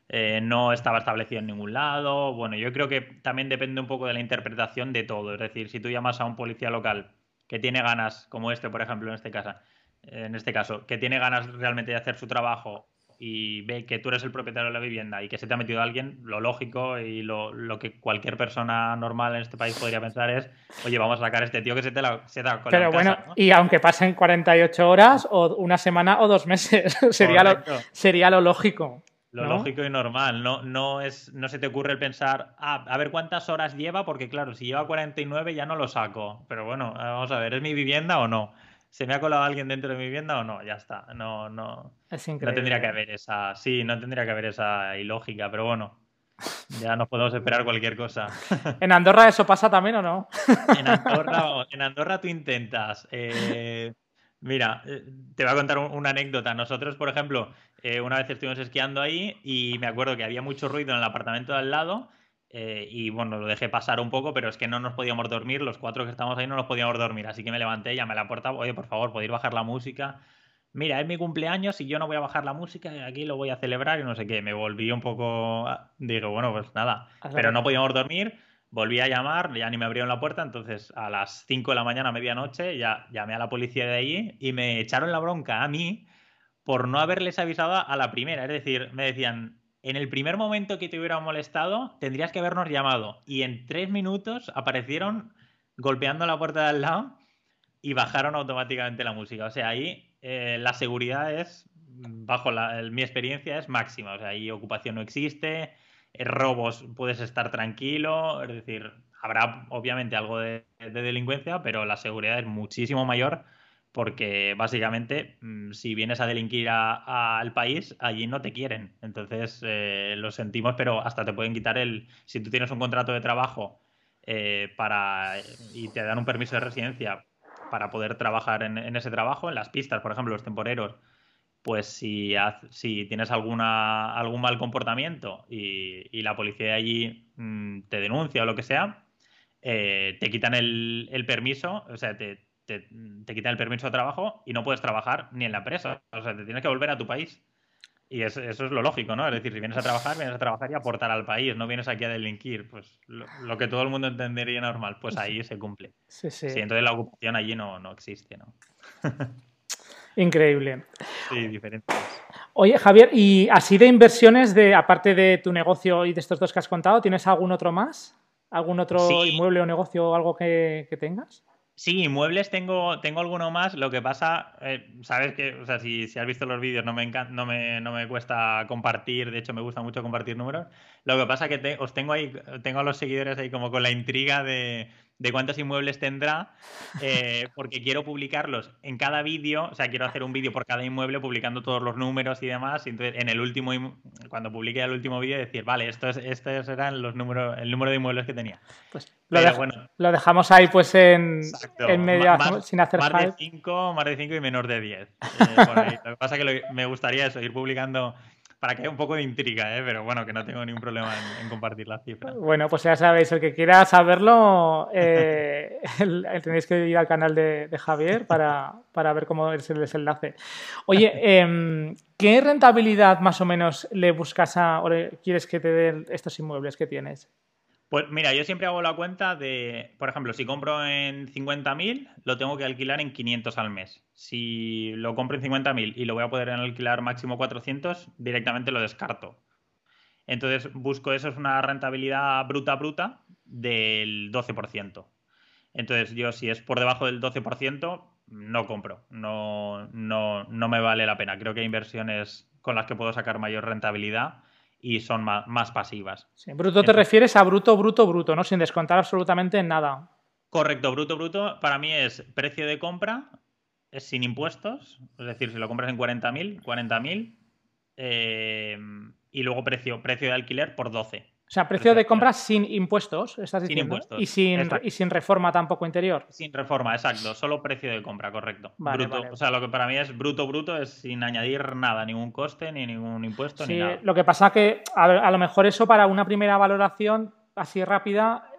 eh, no estaba establecido en ningún lado. Bueno, yo creo que también depende un poco de la interpretación de todo. Es decir, si tú llamas a un policía local que tiene ganas, como este, por ejemplo, en este caso, en este caso, que tiene ganas realmente de hacer su trabajo y ve que tú eres el propietario de la vivienda y que se te ha metido alguien, lo lógico y lo, que cualquier persona normal en este país podría pensar es, oye, vamos a sacar a este tío que se te, la, se ha Pero bueno, y aunque pasen 48 horas o una semana o dos meses, sería, lo, sería lo lógico. Lo lógico y normal, no, no, es, no se te ocurre el pensar, ah, a ver cuántas horas lleva, porque claro, si lleva 49 ya no lo saco. Pero bueno, vamos a ver, ¿es mi vivienda o no? ¿Se me ha colado alguien dentro de mi vivienda o no? Ya está. No, no. Es increíble. No tendría que haber esa. Sí, no tendría que haber esa ilógica, pero bueno. Ya nos podemos esperar cualquier cosa. ¿En Andorra eso pasa también o no? En Andorra, en Andorra tú intentas. Eh, mira, eh, te voy a contar una anécdota. Nosotros, por ejemplo, eh, una vez estuvimos esquiando ahí y me acuerdo que había mucho ruido en el apartamento de al lado eh, y bueno, lo dejé pasar un poco, pero es que no nos podíamos dormir, los cuatro que estábamos ahí no nos podíamos dormir, así que me levanté, llamé a la puerta, oye, por favor, podéis bajar la música. Mira, es mi cumpleaños y yo no voy a bajar la música, y aquí lo voy a celebrar y no sé qué. Me volví un poco, digo, bueno, pues nada, pero no podíamos dormir, volví a llamar, ya ni me abrieron la puerta, entonces a las 5 de la mañana, medianoche, ya llamé a la policía de allí y me echaron la bronca a mí por no haberles avisado a la primera, es decir, me decían, en el primer momento que te hubiera molestado, tendrías que habernos llamado. Y en tres minutos aparecieron golpeando la puerta de al lado y bajaron automáticamente la música. O sea, ahí eh, la seguridad es, bajo mi experiencia, es máxima. O sea, ahí ocupación no existe, eh, robos puedes estar tranquilo. Es decir, habrá obviamente algo de delincuencia, pero la seguridad es muchísimo mayor porque básicamente mm, si vienes a delinquir al país, allí no te quieren. Entonces, eh, lo sentimos, pero hasta te pueden quitar el... Si tú tienes un contrato de trabajo eh, para y te dan un permiso de residencia para poder trabajar en, ese trabajo, en las pistas, por ejemplo, los temporeros, pues si, si tienes alguna, algún mal comportamiento y, la policía de allí mm, te denuncia o lo que sea, eh, te quitan el, permiso, o sea, te, te, quitan el permiso de trabajo y no puedes trabajar ni en la empresa. O sea, te tienes que volver a tu país. Y eso, es lo lógico, ¿no? Es decir, si vienes a trabajar, vienes a trabajar y aportar al país, no vienes aquí a delinquir. Pues lo, que todo el mundo entendería normal, pues ahí se cumple. Sí, sí. sí entonces la ocupación allí no, no existe, ¿no? Increíble. Sí, diferente. Oye, Javier, y así de inversiones, de aparte de tu negocio y de estos dos que has contado, ¿tienes algún otro más? ¿Algún otro inmueble o negocio o algo que, tengas? Sí, inmuebles tengo, tengo alguno más. Lo que pasa, eh, sabes que, o sea, si, has visto los vídeos, no me, no, me, no me cuesta compartir. De hecho, me gusta mucho compartir números. Lo que pasa que os tengo ahí, tengo a los seguidores ahí como con la intriga de, de cuántos inmuebles tendrá, eh, porque quiero publicarlos en cada vídeo, o sea, quiero hacer un vídeo por cada inmueble publicando todos los números y demás, y entonces en el último, cuando publique el último vídeo decir, vale, estos, estos eran los números, el número de inmuebles que tenía. Pues lo, bueno, lo dejamos ahí pues en, en medio, sin hacer Más de 5, más de 5 y menos de 10. Eh, lo que pasa es que me gustaría eso, ir publicando para que haya un poco de intriga, ¿eh? pero bueno, que no tengo ningún problema en, compartir las cifras. Bueno, pues ya sabéis, el que quiera saberlo, eh, tenéis que ir al canal de, Javier para, ver cómo es el desenlace. Oye, em, ¿qué rentabilidad más o menos le buscas a, o quieres que te den estos inmuebles que tienes? Pues mira, yo siempre hago la cuenta de, por ejemplo, si compro en 50.000, lo tengo que alquilar en 500 al mes. Si lo compro en 50.000 y lo voy a poder alquilar máximo 400, directamente lo descarto. Entonces busco eso, es una rentabilidad bruta bruta del 12%. Entonces yo si es por debajo del 12%, no compro, no, no, no me vale la pena. Creo que hay inversiones con las que puedo sacar mayor rentabilidad y son más, pasivas. Sí, bruto te refieres a bruto, bruto, bruto, ¿no? Sin descontar absolutamente nada. Correcto, bruto, bruto para mí es precio de compra, es sin impuestos, es decir, si lo compras en 40.000, 40.000, eh, y luego precio, precio de alquiler por 12. O sea, precio de compra sin impuestos, estás diciendo. Sin impuestos. Y sin, y sin reforma tampoco interior. Sin reforma, exacto. Solo precio de compra, correcto. bruto. O sea, lo que para mí es bruto, bruto, es sin añadir nada, ningún coste, ni ningún impuesto, ni nada. Lo que pasa que a, lo mejor eso para una primera valoración así rápida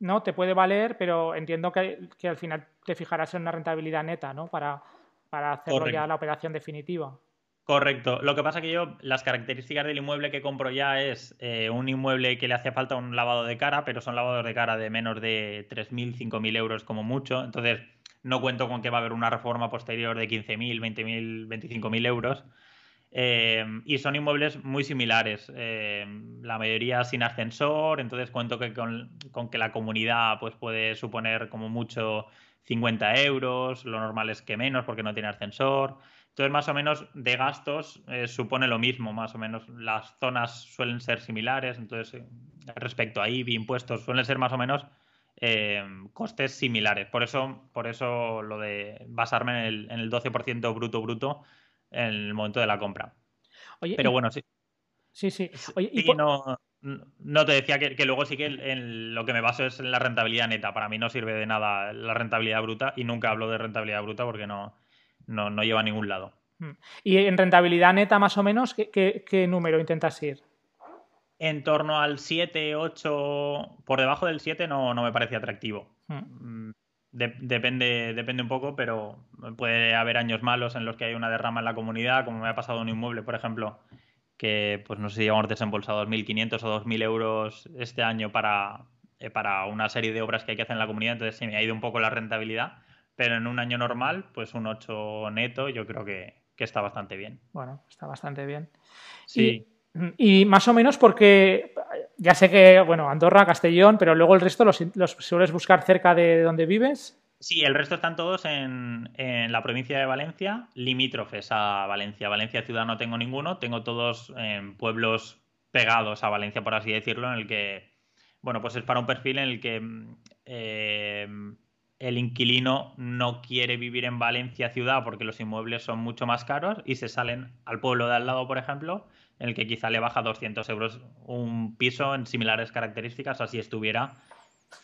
no te puede valer, pero entiendo que, al final te fijarás en una rentabilidad neta, ¿no? Para, para hacerlo ya la operación definitiva. Correcto. Lo que pasa que yo, las características del inmueble que compro ya es eh, un inmueble que le hace falta un lavado de cara, pero son lavados de cara de menos de 3.000, 5.000 euros como mucho. Entonces, no cuento con que va a haber una reforma posterior de 15.000, 20.000, 25.000 euros. Eh, y son inmuebles muy similares, eh, la mayoría sin ascensor, entonces cuento que con, con, que la comunidad pues, puede suponer como mucho 50 euros, lo normal es que menos porque no tiene ascensor. Entonces, más o menos de gastos eh, supone lo mismo, más o menos. Las zonas suelen ser similares, entonces eh, respecto a IBI, impuestos, suelen ser más o menos eh, costes similares. Por eso, por eso lo de basarme en el, 12% bruto bruto en el momento de la compra. Pero bueno, sí. Sí, sí. no, te decía que, luego sí que lo que me baso es en la rentabilidad neta. Para mí no sirve de nada la rentabilidad bruta y nunca hablo de rentabilidad bruta porque no, no, no lleva a ningún lado. Hmm. ¿Y en rentabilidad neta más o menos qué, número intentas ir? En torno al 7, 8, por debajo del 7 no, no me parece atractivo. Hmm. Mm, depende, depende un poco, pero puede haber años malos en los que hay una derrama en la comunidad, como me ha pasado un inmueble, por ejemplo, que pues no sé si hemos desembolsado 2.500 o 2.000 euros este año para, eh, para una serie de obras que hay que hacer en la comunidad, entonces se me ha ido un poco la rentabilidad pero en un año normal, pues un 8 neto yo creo que, está bastante bien. Bueno, está bastante bien. Sí. Y, más o menos porque ya sé que, bueno, Andorra, Castellón, pero luego el resto los, sueles buscar cerca de donde vives. Sí, el resto están todos en, la provincia de Valencia, limítrofes a Valencia. Valencia ciudad no tengo ninguno, tengo todos en pueblos pegados a Valencia, por así decirlo, en el que, bueno, pues es para un perfil en el que eh, el inquilino no quiere vivir en Valencia ciudad porque los inmuebles son mucho más caros y se salen al pueblo de al lado, por ejemplo, en el que quizá le baja 200 euros un piso en similares características, así estuviera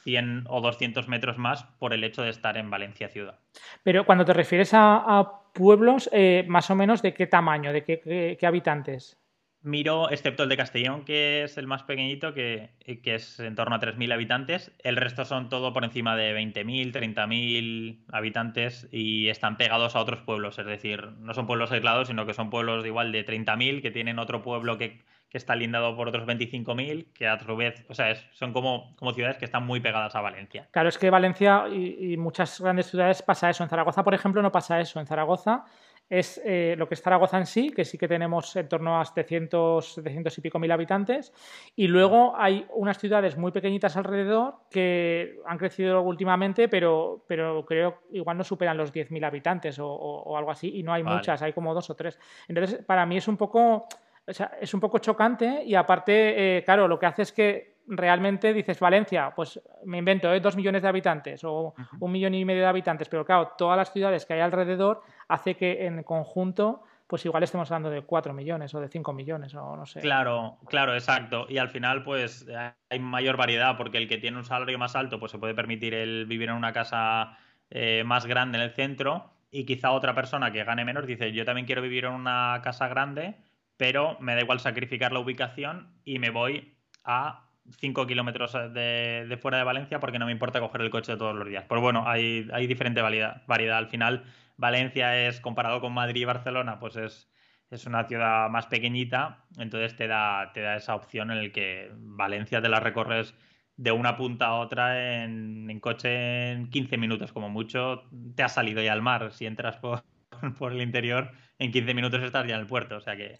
100 o 200 metros más por el hecho de estar en Valencia ciudad. Pero cuando te refieres a, pueblos, eh, más o menos de qué tamaño, de qué habitantes miro, excepto el de Castellón, que es el más pequeñito, que, es en torno a 3.000 habitantes. El resto son todo por encima de 20.000, 30.000 habitantes y están pegados a otros pueblos. Es decir, no son pueblos aislados, sino que son pueblos de igual de 30.000 que tienen otro pueblo que, está lindado por otros 25.000, que a su vez, o sea, son como, como ciudades que están muy pegadas a Valencia. Claro, es que Valencia y, y muchas grandes ciudades pasa eso. En Zaragoza, por ejemplo, no pasa eso. En Zaragoza es eh, lo que es Zaragoza en sí, que sí que tenemos en torno a 700, 700 y pico mil habitantes. Y luego hay unas ciudades muy pequeñitas alrededor que han crecido últimamente, pero, pero creo igual no superan los 10.000 habitantes o, algo así. Y no hay muchas, hay como dos o tres. Entonces, para mí es un poco... es un poco chocante y aparte, eh, claro, lo que hace es que realmente dices Valencia, pues me invento, ¿eh? dos millones de habitantes o un millón y medio de habitantes, pero claro, todas las ciudades que hay alrededor hace que en conjunto pues igual estemos hablando de cuatro millones o de cinco millones o no sé. Claro, claro, exacto. Y al final, pues hay mayor variedad porque el que tiene un salario más alto, pues se puede permitir el vivir en una casa eh, más grande en el centro y quizá otra persona que gane menos dice, yo también quiero vivir en una casa grande, pero me da igual sacrificar la ubicación y me voy a 5 kilómetros de, fuera de Valencia porque no me importa coger el coche todos los días. Pues bueno, hay, hay diferente variedad, variedad. Al final, Valencia es, comparado con Madrid y Barcelona, pues es, es una ciudad más pequeñita, entonces te da, te da esa opción en el que Valencia te la recorres de una punta a otra en, coche en 15 minutos, como mucho te has salido ya al mar. Si entras por, por el interior, en 15 minutos estás ya en el puerto, o sea que,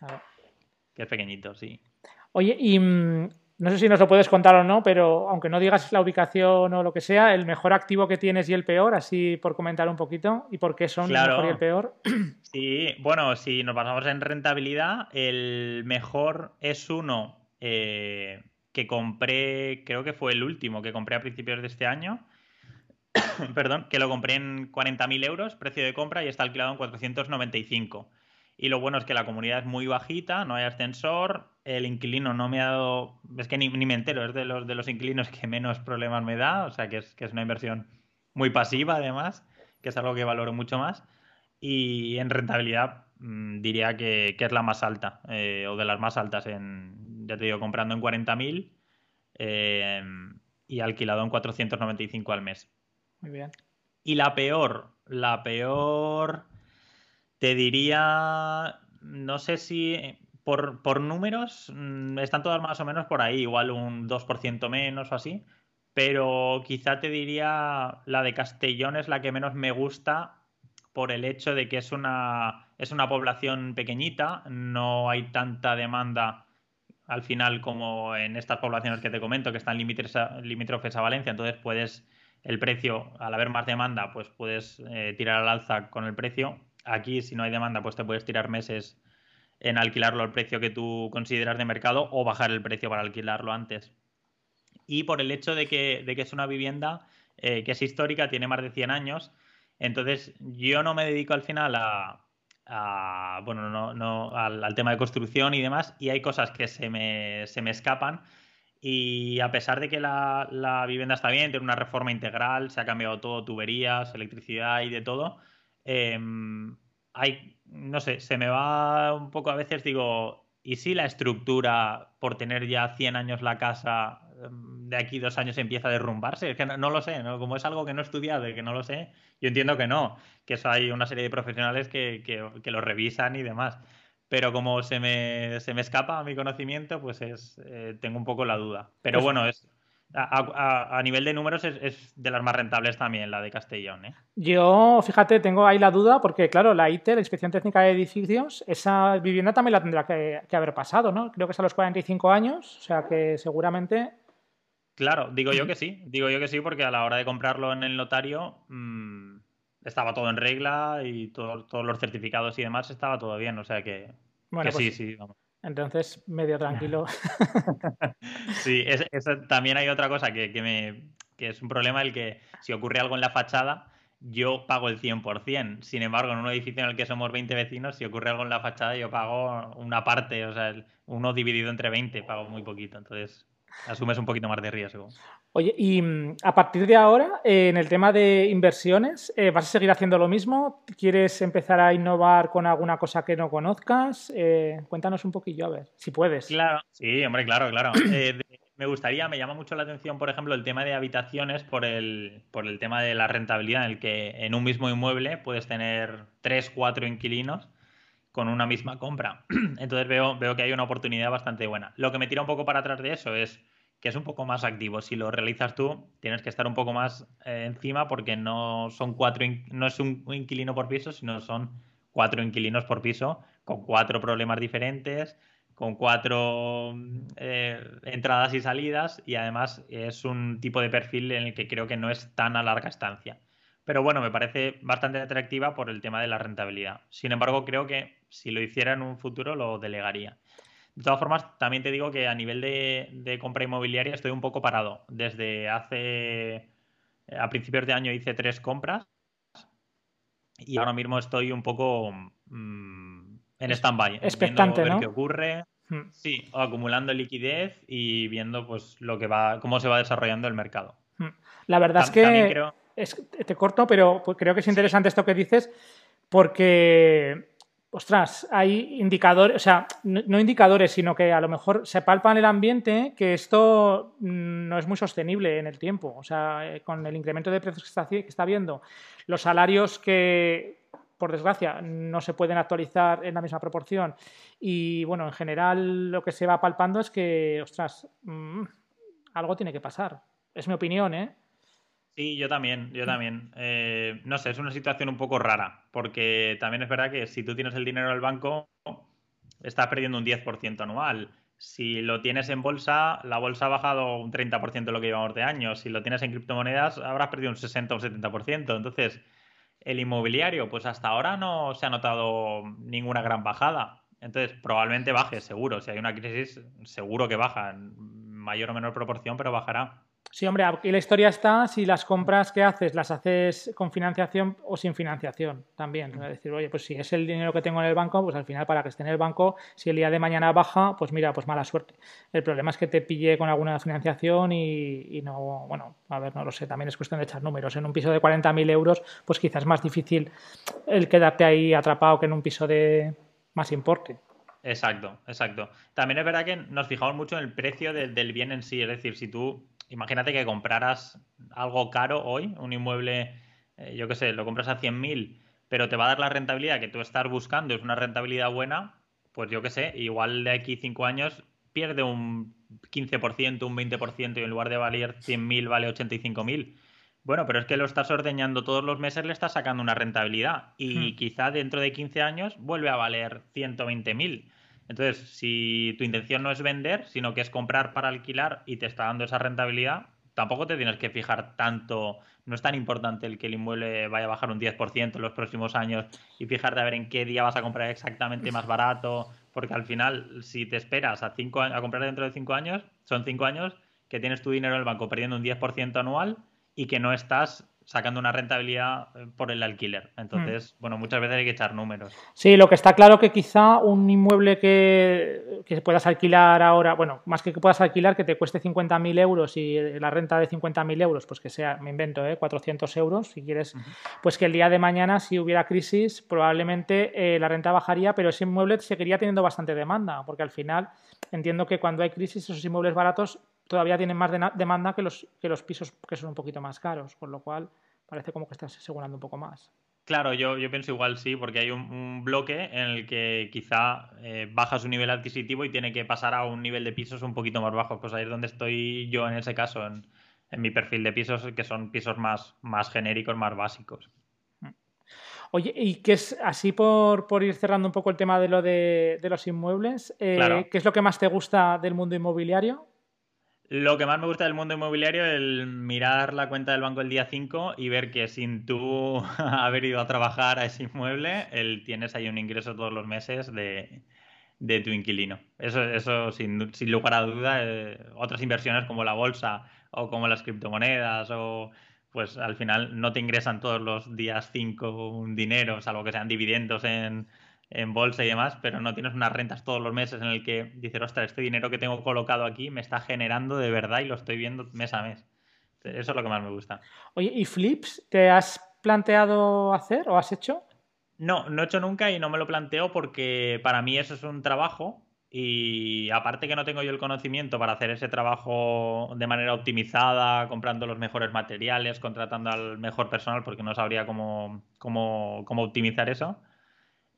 que es pequeñito, sí. Oye, y mm, no sé si nos lo puedes contar o no, pero aunque no digas la ubicación o lo que sea, el mejor activo que tienes y el peor, así por comentar un poquito, y por qué son el mejor y el peor. Sí, bueno, si nos basamos en rentabilidad, el mejor es uno eh, que compré, creo que fue el último que compré a principios de este año. Perdón, que lo compré en 40.000 euros, precio de compra, y está alquilado en 495. Y lo bueno es que la comunidad es muy bajita, no hay ascensor, el inquilino no me ha dado, es que ni, me entero, es de los, de los inquilinos que menos problemas me da, o sea que es, que es una inversión muy pasiva además, que es algo que valoro mucho más. Y en rentabilidad mm, diría que, es la más alta, eh, o de las más altas, en, ya te digo, comprando en 40.000 eh, y alquilado en 495 al mes. Muy bien. Y la peor, la peor te diría, no sé si por, por números mm, están todas más o menos por ahí, igual un 2% menos o así, pero quizá te diría la de Castellón es la que menos me gusta por el hecho de que es una, es una población pequeñita, no hay tanta demanda al final como en estas poblaciones que te comento, que están limítrofes a Valencia, entonces puedes, el precio, al haber más demanda, pues puedes eh, tirar al alza con el precio. Aquí, si no hay demanda, pues te puedes tirar meses en alquilarlo al precio que tú consideras de mercado o bajar el precio para alquilarlo antes. Y por el hecho de que, de que es una vivienda eh, que es histórica, tiene más de 100 años, entonces yo no me dedico al final a, bueno, no, no, al, tema de construcción y demás, y hay cosas que se me, se me escapan. Y a pesar de que la, la, vivienda está bien, tiene una reforma integral, se ha cambiado todo, tuberías, electricidad y de todo, Em, hay, no sé, se me va un poco a veces, digo, ¿y si la estructura, por tener ya 100 años la casa, em, de aquí dos años empieza a derrumbarse? Es que no, lo sé, como es algo que no he estudiado y que no lo sé, yo entiendo que no, que eso hay una serie de profesionales que, que, lo revisan y demás. Pero como se me, se me escapa a mi conocimiento, pues es, eh, tengo un poco la duda. Pero pues bueno, es, a, nivel de números es, de las más rentables también la de Castellón. ¿eh? Yo, fíjate, tengo ahí la duda porque, claro, la ITE, la Inspección Técnica de Edificios, esa vivienda también la tendrá que, haber pasado, ¿no? Creo que es a los 45 años, o sea que seguramente... Claro, digo yo que sí, digo yo que sí porque a la hora de comprarlo en el notario mm, estaba todo en regla y todos los certificados y demás estaba todo bien, o sea que, bueno, sí, pues sí, vamos. Entonces, medio tranquilo. sí, también hay otra cosa que, me, que es un problema, el que si ocurre algo en la fachada, yo pago el 100%. Sin embargo, en un edificio en el que somos 20 vecinos, si ocurre algo en la fachada, yo pago una parte, o sea, uno dividido entre 20, pago muy poquito. Entonces, asumes un poquito más de riesgo. Oye, y mm, a partir de ahora, eh, en el tema de inversiones, eh, ¿vas a seguir haciendo lo mismo? ¿Quieres empezar a innovar con alguna cosa que no conozcas? Eh, cuéntanos un poquillo, a ver, si puedes. Claro, sí, hombre, claro, claro. me gustaría, me llama mucho la atención, por ejemplo, el tema de habitaciones por el, por el tema de la rentabilidad, en el que en un mismo inmueble puedes tener tres, cuatro inquilinos con una misma compra. Entonces veo, veo que hay una oportunidad bastante buena. Lo que me tira un poco para atrás de eso es que es un poco más activo. Si lo realizas tú, tienes que estar un poco más eh, encima porque no son cuatro, no es un, inquilino por piso, sino son cuatro inquilinos por piso con cuatro problemas diferentes, con cuatro eh, entradas y salidas y además es un tipo de perfil en el que creo que no es tan a larga estancia. Pero bueno, me parece bastante atractiva por el tema de la rentabilidad. Sin embargo, creo que si lo hiciera en un futuro lo delegaría. De todas formas, también te digo que a nivel de, compra inmobiliaria estoy un poco parado. Desde hace, a principios de año hice tres compras y ahora mismo estoy un poco mm, en stand-by. Expectante, ver ¿no? qué ocurre. Hmm. Sí, acumulando liquidez y viendo pues lo que va, cómo se va desarrollando el mercado. Hmm. La verdad es que te corto, pero pues, creo que es interesante esto que dices porque ostras, hay indicadores, o sea, no, indicadores, sino que a lo mejor se palpa en el ambiente que esto no es muy sostenible en el tiempo. O sea, eh, con el incremento de precios que está, que habiendo, los salarios que, por desgracia, no se pueden actualizar en la misma proporción. Y bueno, en general lo que se va palpando es que, ostras, mm, algo tiene que pasar. Es mi opinión, ¿eh? Sí, yo también, yo también. Eh, no sé, es una situación un poco rara, porque también es verdad que si tú tienes el dinero en el banco, estás perdiendo un 10% anual. Si lo tienes en bolsa, la bolsa ha bajado un 30% de lo que llevamos de año. Si lo tienes en criptomonedas, habrás perdido un 60 o un 70%. Entonces, el inmobiliario, pues hasta ahora no se ha notado ninguna gran bajada. Entonces, probablemente baje, seguro. Si hay una crisis, seguro que baja, en mayor o menor proporción, pero bajará. Sí, hombre, aquí la historia está si las compras que haces las haces con financiación o sin financiación también. Es decir, oye, pues si es el dinero que tengo en el banco, pues al final para que esté en el banco, si el día de mañana baja, pues mira, pues mala suerte. El problema es que te pille con alguna financiación y, no, bueno, a ver, no lo sé, también es cuestión de echar números. En un piso de 40.000 euros, pues quizás es más difícil el quedarte ahí atrapado que en un piso de más importe. Exacto, exacto. También es verdad que nos fijamos mucho en el precio del bien en sí, es decir, si tú imagínate que compraras algo caro hoy, un inmueble, eh, yo qué sé, lo compras a 100.000, pero te va a dar la rentabilidad que tú estás buscando, es una rentabilidad buena, pues yo qué sé, igual de aquí cinco años pierde un 15%, un 20% y en lugar de valer 100.000 vale 85.000. Bueno, pero es que lo estás ordeñando todos los meses, le estás sacando una rentabilidad y hmm. quizá dentro de 15 años vuelve a valer 120.000. Entonces, si tu intención no es vender, sino que es comprar para alquilar y te está dando esa rentabilidad, tampoco te tienes que fijar tanto, no es tan importante el que el inmueble vaya a bajar un 10% en los próximos años y fijarte a ver en qué día vas a comprar exactamente más barato, porque al final, si te esperas a, cinco, a comprar dentro de 5 años, son 5 años que tienes tu dinero en el banco perdiendo un 10% anual y que no estás sacando una rentabilidad eh, por el alquiler. Entonces, mm. bueno, muchas veces hay que echar números. Sí, lo que está claro que quizá un inmueble que, que puedas alquilar ahora, bueno, más que que puedas alquilar, que te cueste 50.000 euros y la renta de 50.000 euros, pues que sea, me invento, ¿eh? 400 euros, si quieres, pues que el día de mañana, si hubiera crisis, probablemente eh, la renta bajaría, pero ese inmueble seguiría teniendo bastante demanda, porque al final entiendo que cuando hay crisis, esos inmuebles baratos todavía tienen más demanda que los, que los pisos que son un poquito más caros, con lo cual parece como que estás asegurando un poco más. Claro, yo, yo pienso igual sí, porque hay un, bloque en el que quizá eh, baja su nivel adquisitivo y tiene que pasar a un nivel de pisos un poquito más bajo, pues ahí es donde estoy yo en ese caso, en, mi perfil de pisos, que son pisos más, más genéricos, más básicos. Oye, y qué es así por, ir cerrando un poco el tema de lo de, los inmuebles, eh, ¿qué es lo que más te gusta del mundo inmobiliario? Lo que más me gusta del mundo inmobiliario es el mirar la cuenta del banco el día 5 y ver que sin tú haber ido a trabajar a ese inmueble, el, tienes ahí un ingreso todos los meses de, tu inquilino. Eso, eso sin, lugar a duda, eh, otras inversiones como la bolsa o como las criptomonedas o pues al final no te ingresan todos los días 5 un dinero, salvo que sean dividendos en, en bolsa y demás, pero no tienes unas rentas todos los meses en el que dices, ostras, este dinero que tengo colocado aquí me está generando de verdad y lo estoy viendo mes a mes. Eso es lo que más me gusta. Oye, ¿y flips te has planteado hacer o has hecho? No, no he hecho nunca y no me lo planteo porque para mí eso es un trabajo y aparte que no tengo yo el conocimiento para hacer ese trabajo de manera optimizada, comprando los mejores materiales, contratando al mejor personal porque no sabría cómo, cómo, cómo optimizar eso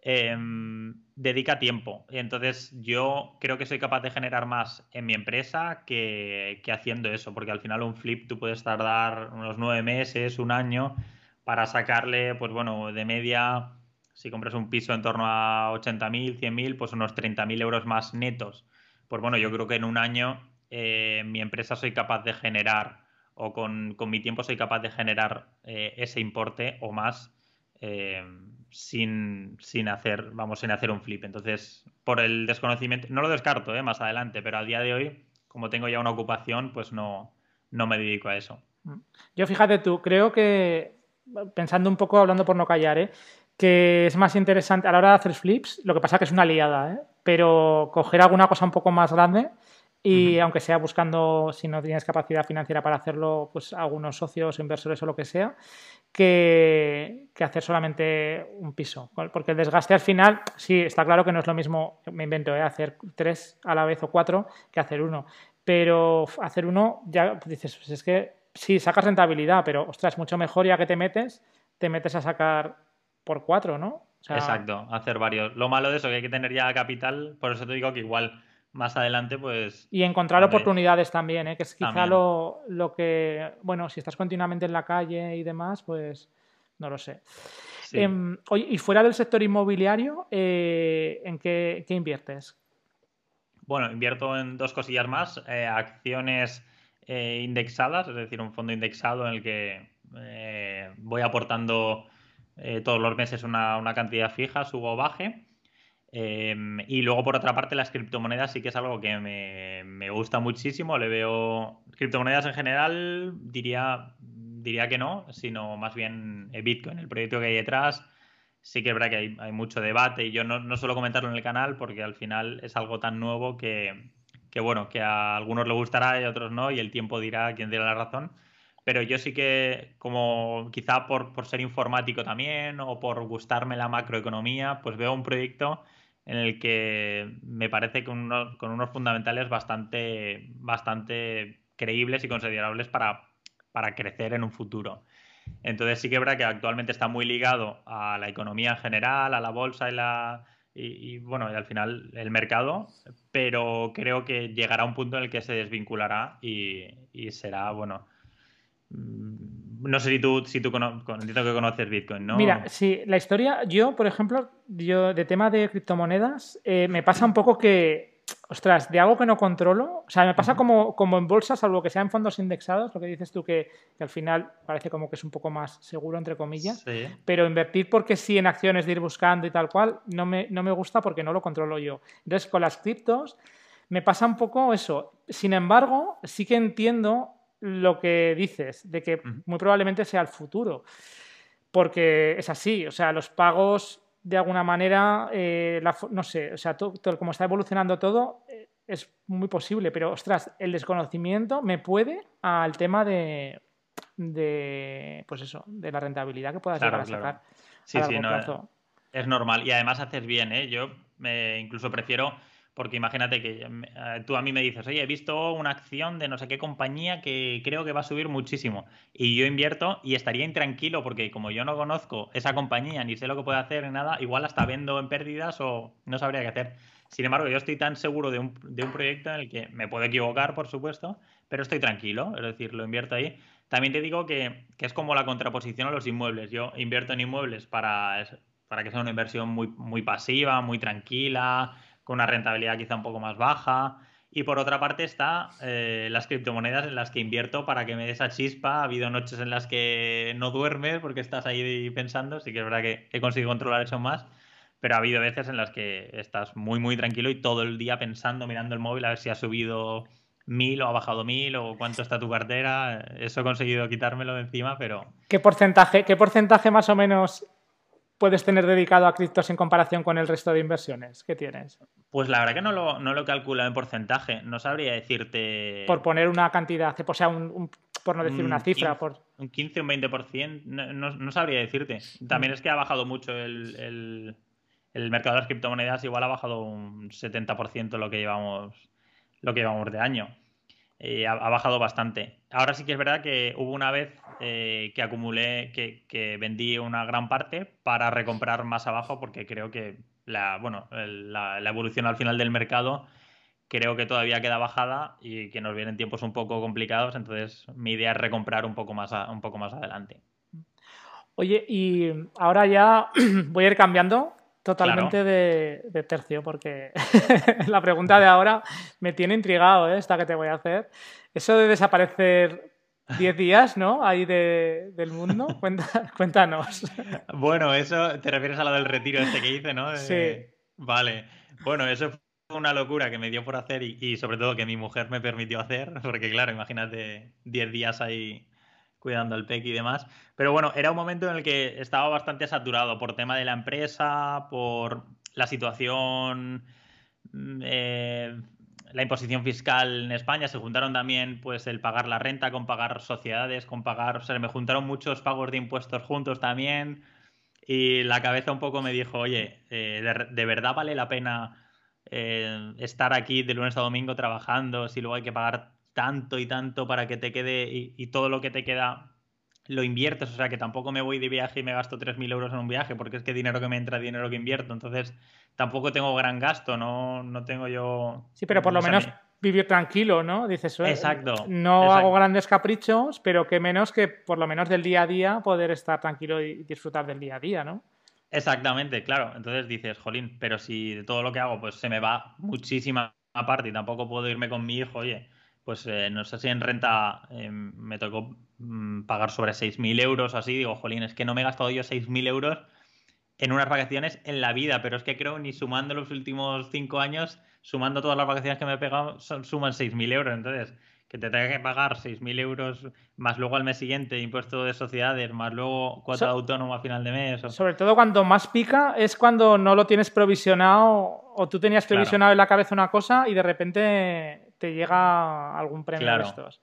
Em, dedica tiempo. Entonces yo creo que soy capaz de generar más en mi empresa que, haciendo eso, porque al final un flip tú puedes tardar unos nueve meses, un año, para sacarle, pues bueno, de media si compras un piso en torno a 80.000, 100.000, pues unos 30.000 euros más netos. Pues bueno, yo creo que en un año eh, mi empresa soy capaz de generar, o con, mi tiempo soy capaz de generar eh, ese importe o más eh, sin, sin, hacer, vamos, sin hacer un flip. Entonces, por el desconocimiento, no lo descarto más adelante, pero al día de hoy, como tengo ya una ocupación, pues no, no me dedico a eso. Yo fíjate tú, creo que, pensando un poco, hablando por no callar, ¿eh? que es más interesante a la hora de hacer flips, lo que pasa que es una liada, ¿eh? pero coger alguna cosa un poco más grande y aunque sea buscando, si no tienes capacidad financiera para hacerlo, pues algunos socios, inversores o lo que sea, que, hacer solamente un piso. Porque el desgaste al final, sí, está claro que no es lo mismo, me invento, ¿eh? hacer tres a la vez o cuatro que hacer uno. Pero hacer uno, ya dices, pues es que sí, sacas rentabilidad, pero ostras, mucho mejor ya que te metes, te metes a sacar por cuatro, ¿no? Exacto, hacer varios. Lo malo de eso, que hay que tener ya capital, por eso te digo que igual más adelante, pues... Y encontrar oportunidades también, ¿eh? que es quizá lo, que, bueno, si estás continuamente en la calle y demás, pues no lo sé. Em, y fuera del sector inmobiliario, eh, ¿en qué, inviertes? Bueno, invierto en dos cosillas más, eh, acciones eh, indexadas, es decir, un fondo indexado en el que voy aportando eh, todos los meses una, cantidad fija, subo o baje. Em, y luego, por otra parte, las criptomonedas sí que es algo que me, gusta muchísimo. Le veo. Criptomonedas en general, diría, diría que no, sino más bien eh, Bitcoin, el proyecto que hay detrás. Sí que es verdad que hay, mucho debate y yo no, no, suelo comentarlo en el canal porque al final es algo tan nuevo que, que, bueno, que a algunos le gustará y a otros no, y el tiempo dirá quién tiene la razón pero yo sí que, como quizá por, ser informático también o por gustarme la macroeconomía, pues veo un proyecto en el que me parece con unos, fundamentales bastante, bastante creíbles y considerables para, para crecer en un futuro. Entonces sí que es verdad que actualmente está muy ligado a la economía en general, a la bolsa y la, y, bueno, al final el mercado, pero creo que llegará un punto en el que se desvinculará y, y será, bueno, Mm, no sé si tú, si tú que conoces Bitcoin, ¿no? Mira, sí, la historia, yo, por ejemplo, yo de tema de criptomonedas, eh, me pasa un poco que, ostras, de algo que no controlo, o sea, me pasa como, como en bolsas, salvo que sea en fondos indexados, lo que dices tú que, al final parece como que es un poco más seguro, entre comillas, pero invertir porque sí en acciones de ir buscando y tal cual, no me, no me gusta porque no lo controlo yo. Entonces, con las criptos me pasa un poco eso. Sin embargo, sí que entiendo lo que dices, de que muy probablemente sea el futuro, porque es así, o sea, los pagos de alguna manera, eh, no sé, o sea, todo, como está evolucionando todo, eh, es muy posible, pero ostras, el desconocimiento me puede al tema de, de pues eso, de la rentabilidad que puedas llegar a sacar. Sí, sí, no, es normal y además haces bien, ¿eh? Yo me incluso prefiero porque imagínate que eh, tú a mí me dices, oye, he visto una acción de no sé qué compañía que creo que va a subir muchísimo. Y yo invierto y estaría intranquilo porque como yo no conozco esa compañía ni sé lo que puede hacer ni nada, igual hasta vendo en pérdidas o no sabría qué hacer. Sin embargo, yo estoy tan seguro de un, de un proyecto en el que me puedo equivocar, por supuesto, pero estoy tranquilo, es decir, lo invierto ahí. También te digo que, que es como la contraposición a los inmuebles. Yo invierto en inmuebles para, para que sea una inversión muy, muy pasiva, muy tranquila, con una rentabilidad quizá un poco más baja. Y por otra parte está eh, las criptomonedas en las que invierto para que me dé esa chispa. Ha habido noches en las que no duermes porque estás ahí pensando, sí que es verdad que he conseguido controlar eso más, pero ha habido veces en las que estás muy, muy tranquilo y todo el día pensando, mirando el móvil a ver si ha subido mil o ha bajado mil o cuánto está tu cartera. Eso he conseguido quitármelo de encima, pero... ¿Qué porcentaje, qué porcentaje más o menos puedes tener dedicado a criptos en comparación con el resto de inversiones que tienes? Pues la verdad que no lo, no lo calculo en porcentaje. No sabría decirte. Por poner una cantidad, o sea, un, por no decir una cifra. por... Un 15 o un 20%, no, no, sabría decirte. También es que ha bajado mucho el, el, mercado de las criptomonedas, igual ha bajado un 70% lo que llevamos, lo que llevamos de año. Eh, ha, bajado bastante. Ahora sí que es verdad que hubo una vez eh, que acumulé, que, vendí una gran parte para recomprar más abajo porque creo que la, bueno, la, evolución al final del mercado creo que todavía queda bajada y que nos vienen tiempos un poco complicados, entonces mi idea es recomprar un poco más, un poco más adelante. Oye, y ahora ya voy a ir cambiando totalmente de, tercio, porque la pregunta de ahora me tiene intrigado, ¿eh? esta que te voy a hacer. Eso de desaparecer 10 días, ¿no? Ahí del mundo. cuéntanos. Bueno, eso te refieres a lo del retiro este que hice, ¿no? Sí. vale. Bueno, eso fue una locura que me dio por hacer y, sobre todo que mi mujer me permitió hacer, porque claro, imagínate 10 días ahí cuidando al PEC y demás. Pero bueno, era un momento en el que estaba bastante saturado por tema de la empresa, por la situación mm, eh, la imposición fiscal en España, se juntaron también pues el pagar la renta con pagar sociedades, con pagar, o sea, me juntaron muchos pagos de impuestos juntos también y la cabeza un poco me dijo, oye, eh, de, verdad vale la pena eh, estar aquí de lunes a domingo trabajando si luego hay que pagar tanto y tanto para que te quede y, todo lo que te queda lo inviertes, o sea que tampoco me voy de viaje y me gasto 3.000 euros en un viaje, porque es que dinero que me entra, dinero que invierto, entonces tampoco tengo gran gasto, no, no tengo yo... Sí, pero por lo menos vivir tranquilo, ¿no? Dices, exacto. No hago grandes caprichos, pero que menos que por lo menos del día a día poder estar tranquilo y disfrutar del día a día, ¿no? Exactamente, claro. Entonces dices, jolín, pero si de todo lo que hago pues se me va muchísima parte y tampoco puedo irme con mi hijo, oye, pues eh, no sé si en renta eh, me tocó mm, pagar sobre 6.000 euros así, digo, jolín, es que no me he gastado yo 6.000 euros en unas vacaciones en la vida, pero es que creo ni sumando los últimos cinco años, sumando todas las vacaciones que me he pegado, son, suman 6.000 euros. Entonces, que te tenga que pagar 6.000 euros más luego al mes siguiente impuesto de sociedades, más luego cuota de autónomo a final de mes. Sobre todo cuando más pica es cuando no lo tienes provisionado o tú tenías provisionado en la cabeza una cosa y de repente te llega algún premio de estos.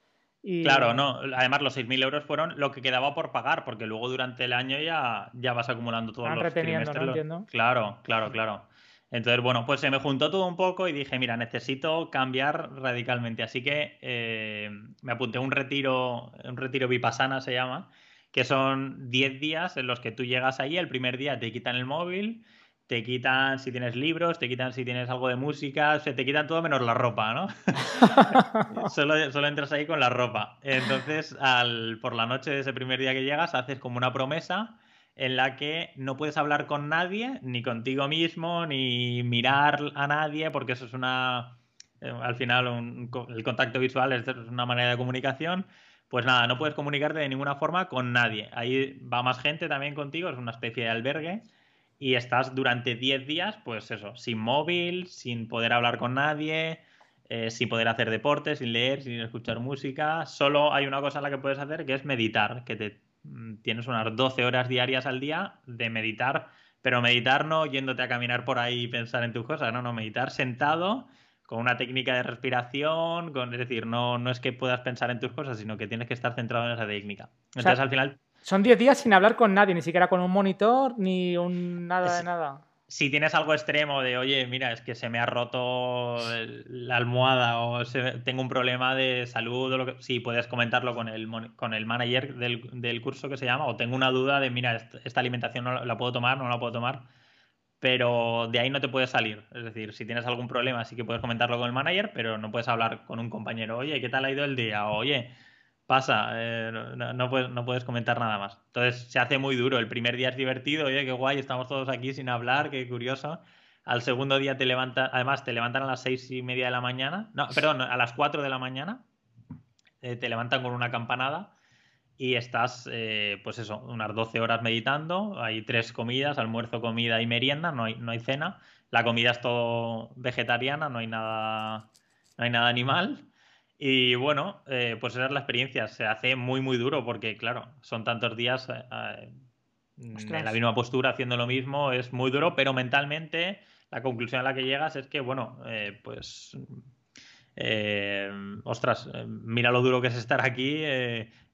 Claro, no. Además, los 6.000 euros fueron lo que quedaba por pagar, porque luego durante el año ya, ya vas acumulando todos los trimestres. ¿no? Entiendo. Claro, claro, claro. Entonces, bueno, pues se me juntó todo un poco y dije, mira, necesito cambiar radicalmente. Así que eh, me apunté a un retiro, un retiro vipassana se llama, que son 10 días en los que tú llegas ahí, el primer día te quitan el móvil, te quitan si tienes libros, te quitan si tienes algo de música, se te quitan todo menos la ropa, ¿no? solo, solo, entras ahí con la ropa. Entonces, al, por la noche de ese primer día que llegas, haces como una promesa en la que no puedes hablar con nadie, ni contigo mismo, ni mirar a nadie, porque eso es una... Eh, al final, el contacto visual es una manera de comunicación. Pues nada, no puedes comunicarte de ninguna forma con nadie. Ahí va más gente también contigo, es una especie de albergue y estás durante 10 días, pues eso, sin móvil, sin poder hablar con nadie, eh, sin poder hacer deporte, sin leer, sin escuchar música. Solo hay una cosa en la que puedes hacer que es meditar, que te mm, tienes unas 12 horas diarias al día de meditar, pero meditar no yéndote a caminar por ahí y pensar en tus cosas, no, no, meditar sentado con una técnica de respiración, con, es decir, no, no es que puedas pensar en tus cosas, sino que tienes que estar centrado en esa técnica. Entonces al final son 10 días sin hablar con nadie, ni siquiera con un monitor, ni un nada de nada. Si tienes algo extremo de, oye, mira, es que se me ha roto la almohada o tengo un problema de salud o lo que... Sí, puedes comentarlo con el, con el manager del, curso que se llama o tengo una duda de, mira, esta, alimentación no la puedo tomar, no la puedo tomar pero de ahí no te puedes salir. Es decir, si tienes algún problema, sí que puedes comentarlo con el manager, pero no puedes hablar con un compañero, oye, ¿qué tal ha ido el día? oye, pasa, eh, no, puedes, comentar nada más. Entonces se hace muy duro. El primer día es divertido, oye, qué guay, estamos todos aquí sin hablar, qué curioso. Al segundo día te levantan, además te levantan a las seis y media de la mañana, no, perdón, a las cuatro de la mañana, eh, te levantan con una campanada y estás, eh, pues eso, unas 12 horas meditando. Hay tres comidas, almuerzo, comida y merienda, no hay, no hay cena. La comida es todo vegetariana, no hay nada, no hay nada animal. Y bueno, eh, pues esa es la experiencia. Se hace muy, muy duro porque, claro, son tantos días eh, eh, en la misma postura haciendo lo mismo. Es muy duro, pero mentalmente la conclusión a la que llegas es que, bueno, pues, ostras, mira lo duro que es estar aquí.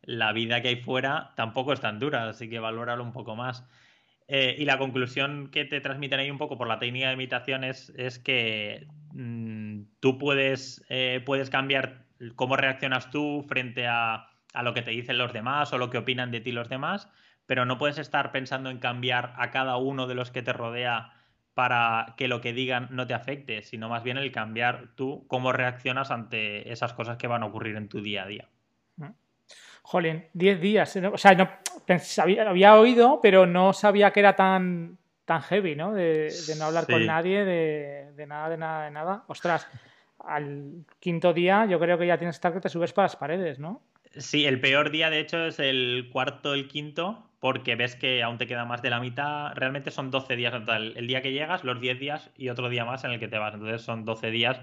la vida que hay fuera tampoco es tan dura, así que valóralo un poco más. y la conclusión que te transmiten ahí un poco por la técnica de imitación es, que mm, tú puedes, puedes cambiar cómo reaccionas tú frente a, lo que te dicen los demás o lo que opinan de ti los demás, pero no puedes estar pensando en cambiar a cada uno de los que te rodea para que lo que digan no te afecte, sino más bien el cambiar tú cómo reaccionas ante esas cosas que van a ocurrir en tu día a día. Jolín, 10 días. O sea, no, había, había, oído, pero no sabía que era tan, tan heavy, ¿no? De, no hablar con nadie, de, de, nada, de nada, de nada. Ostras, al quinto día yo creo que ya tienes que estar que te subes para las paredes, ¿no? Sí, el peor día de hecho es el cuarto, el quinto, porque ves que aún te queda más de la mitad. Realmente son 12 días en total. El día que llegas, los 10 días y otro día más en el que te vas. Entonces son 12 días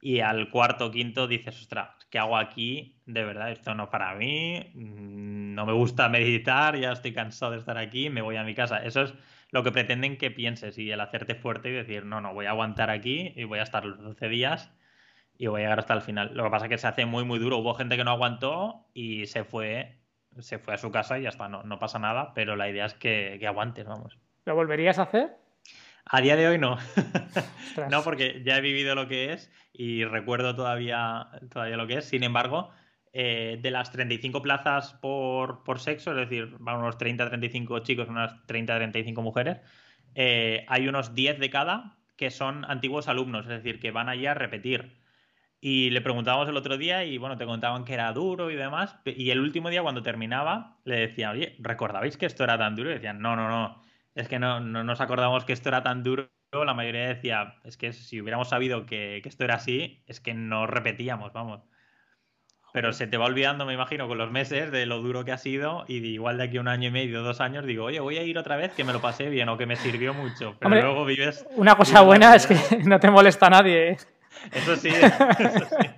y al cuarto, quinto dices, ostras, ¿qué hago aquí? De verdad, esto no para mí. Mm, no me gusta meditar, ya estoy cansado de estar aquí, me voy a mi casa. Eso es lo que pretenden que pienses y el hacerte fuerte y decir, no, no, voy a aguantar aquí y voy a estar los 12 días y voy a llegar hasta el final. Lo que pasa es que se hace muy, muy duro. Hubo gente que no aguantó y se fue, se fue a su casa y ya está, no, no pasa nada, pero la idea es que, que aguantes, vamos. ¿Lo volverías a hacer? A día de hoy no. no, porque ya he vivido lo que es y recuerdo todavía, todavía lo que es. Sin embargo, eh, de las 35 plazas por, por sexo, es decir, van unos 30-35 chicos, unas 30-35 mujeres, eh, hay unos 10 de cada que son antiguos alumnos, es decir, que van allí a repetir. Y le preguntábamos el otro día y bueno, te contaban que era duro y demás. Y el último día cuando terminaba le decía, oye, ¿recordabais que esto era tan duro? Y decían, no, no, no, es que no, no nos acordamos que esto era tan duro. La mayoría decía, es que si hubiéramos sabido que, que esto era así, es que no repetíamos, vamos. Pero se te va olvidando, me imagino, con los meses de lo duro que ha sido y igual de aquí a un año y medio, dos años, digo, oye, voy a ir otra vez que me lo pasé bien o que me sirvió mucho. Pero luego vives... Una cosa buena es que no te molesta a nadie. ¿eh? Eso sí, eso sí.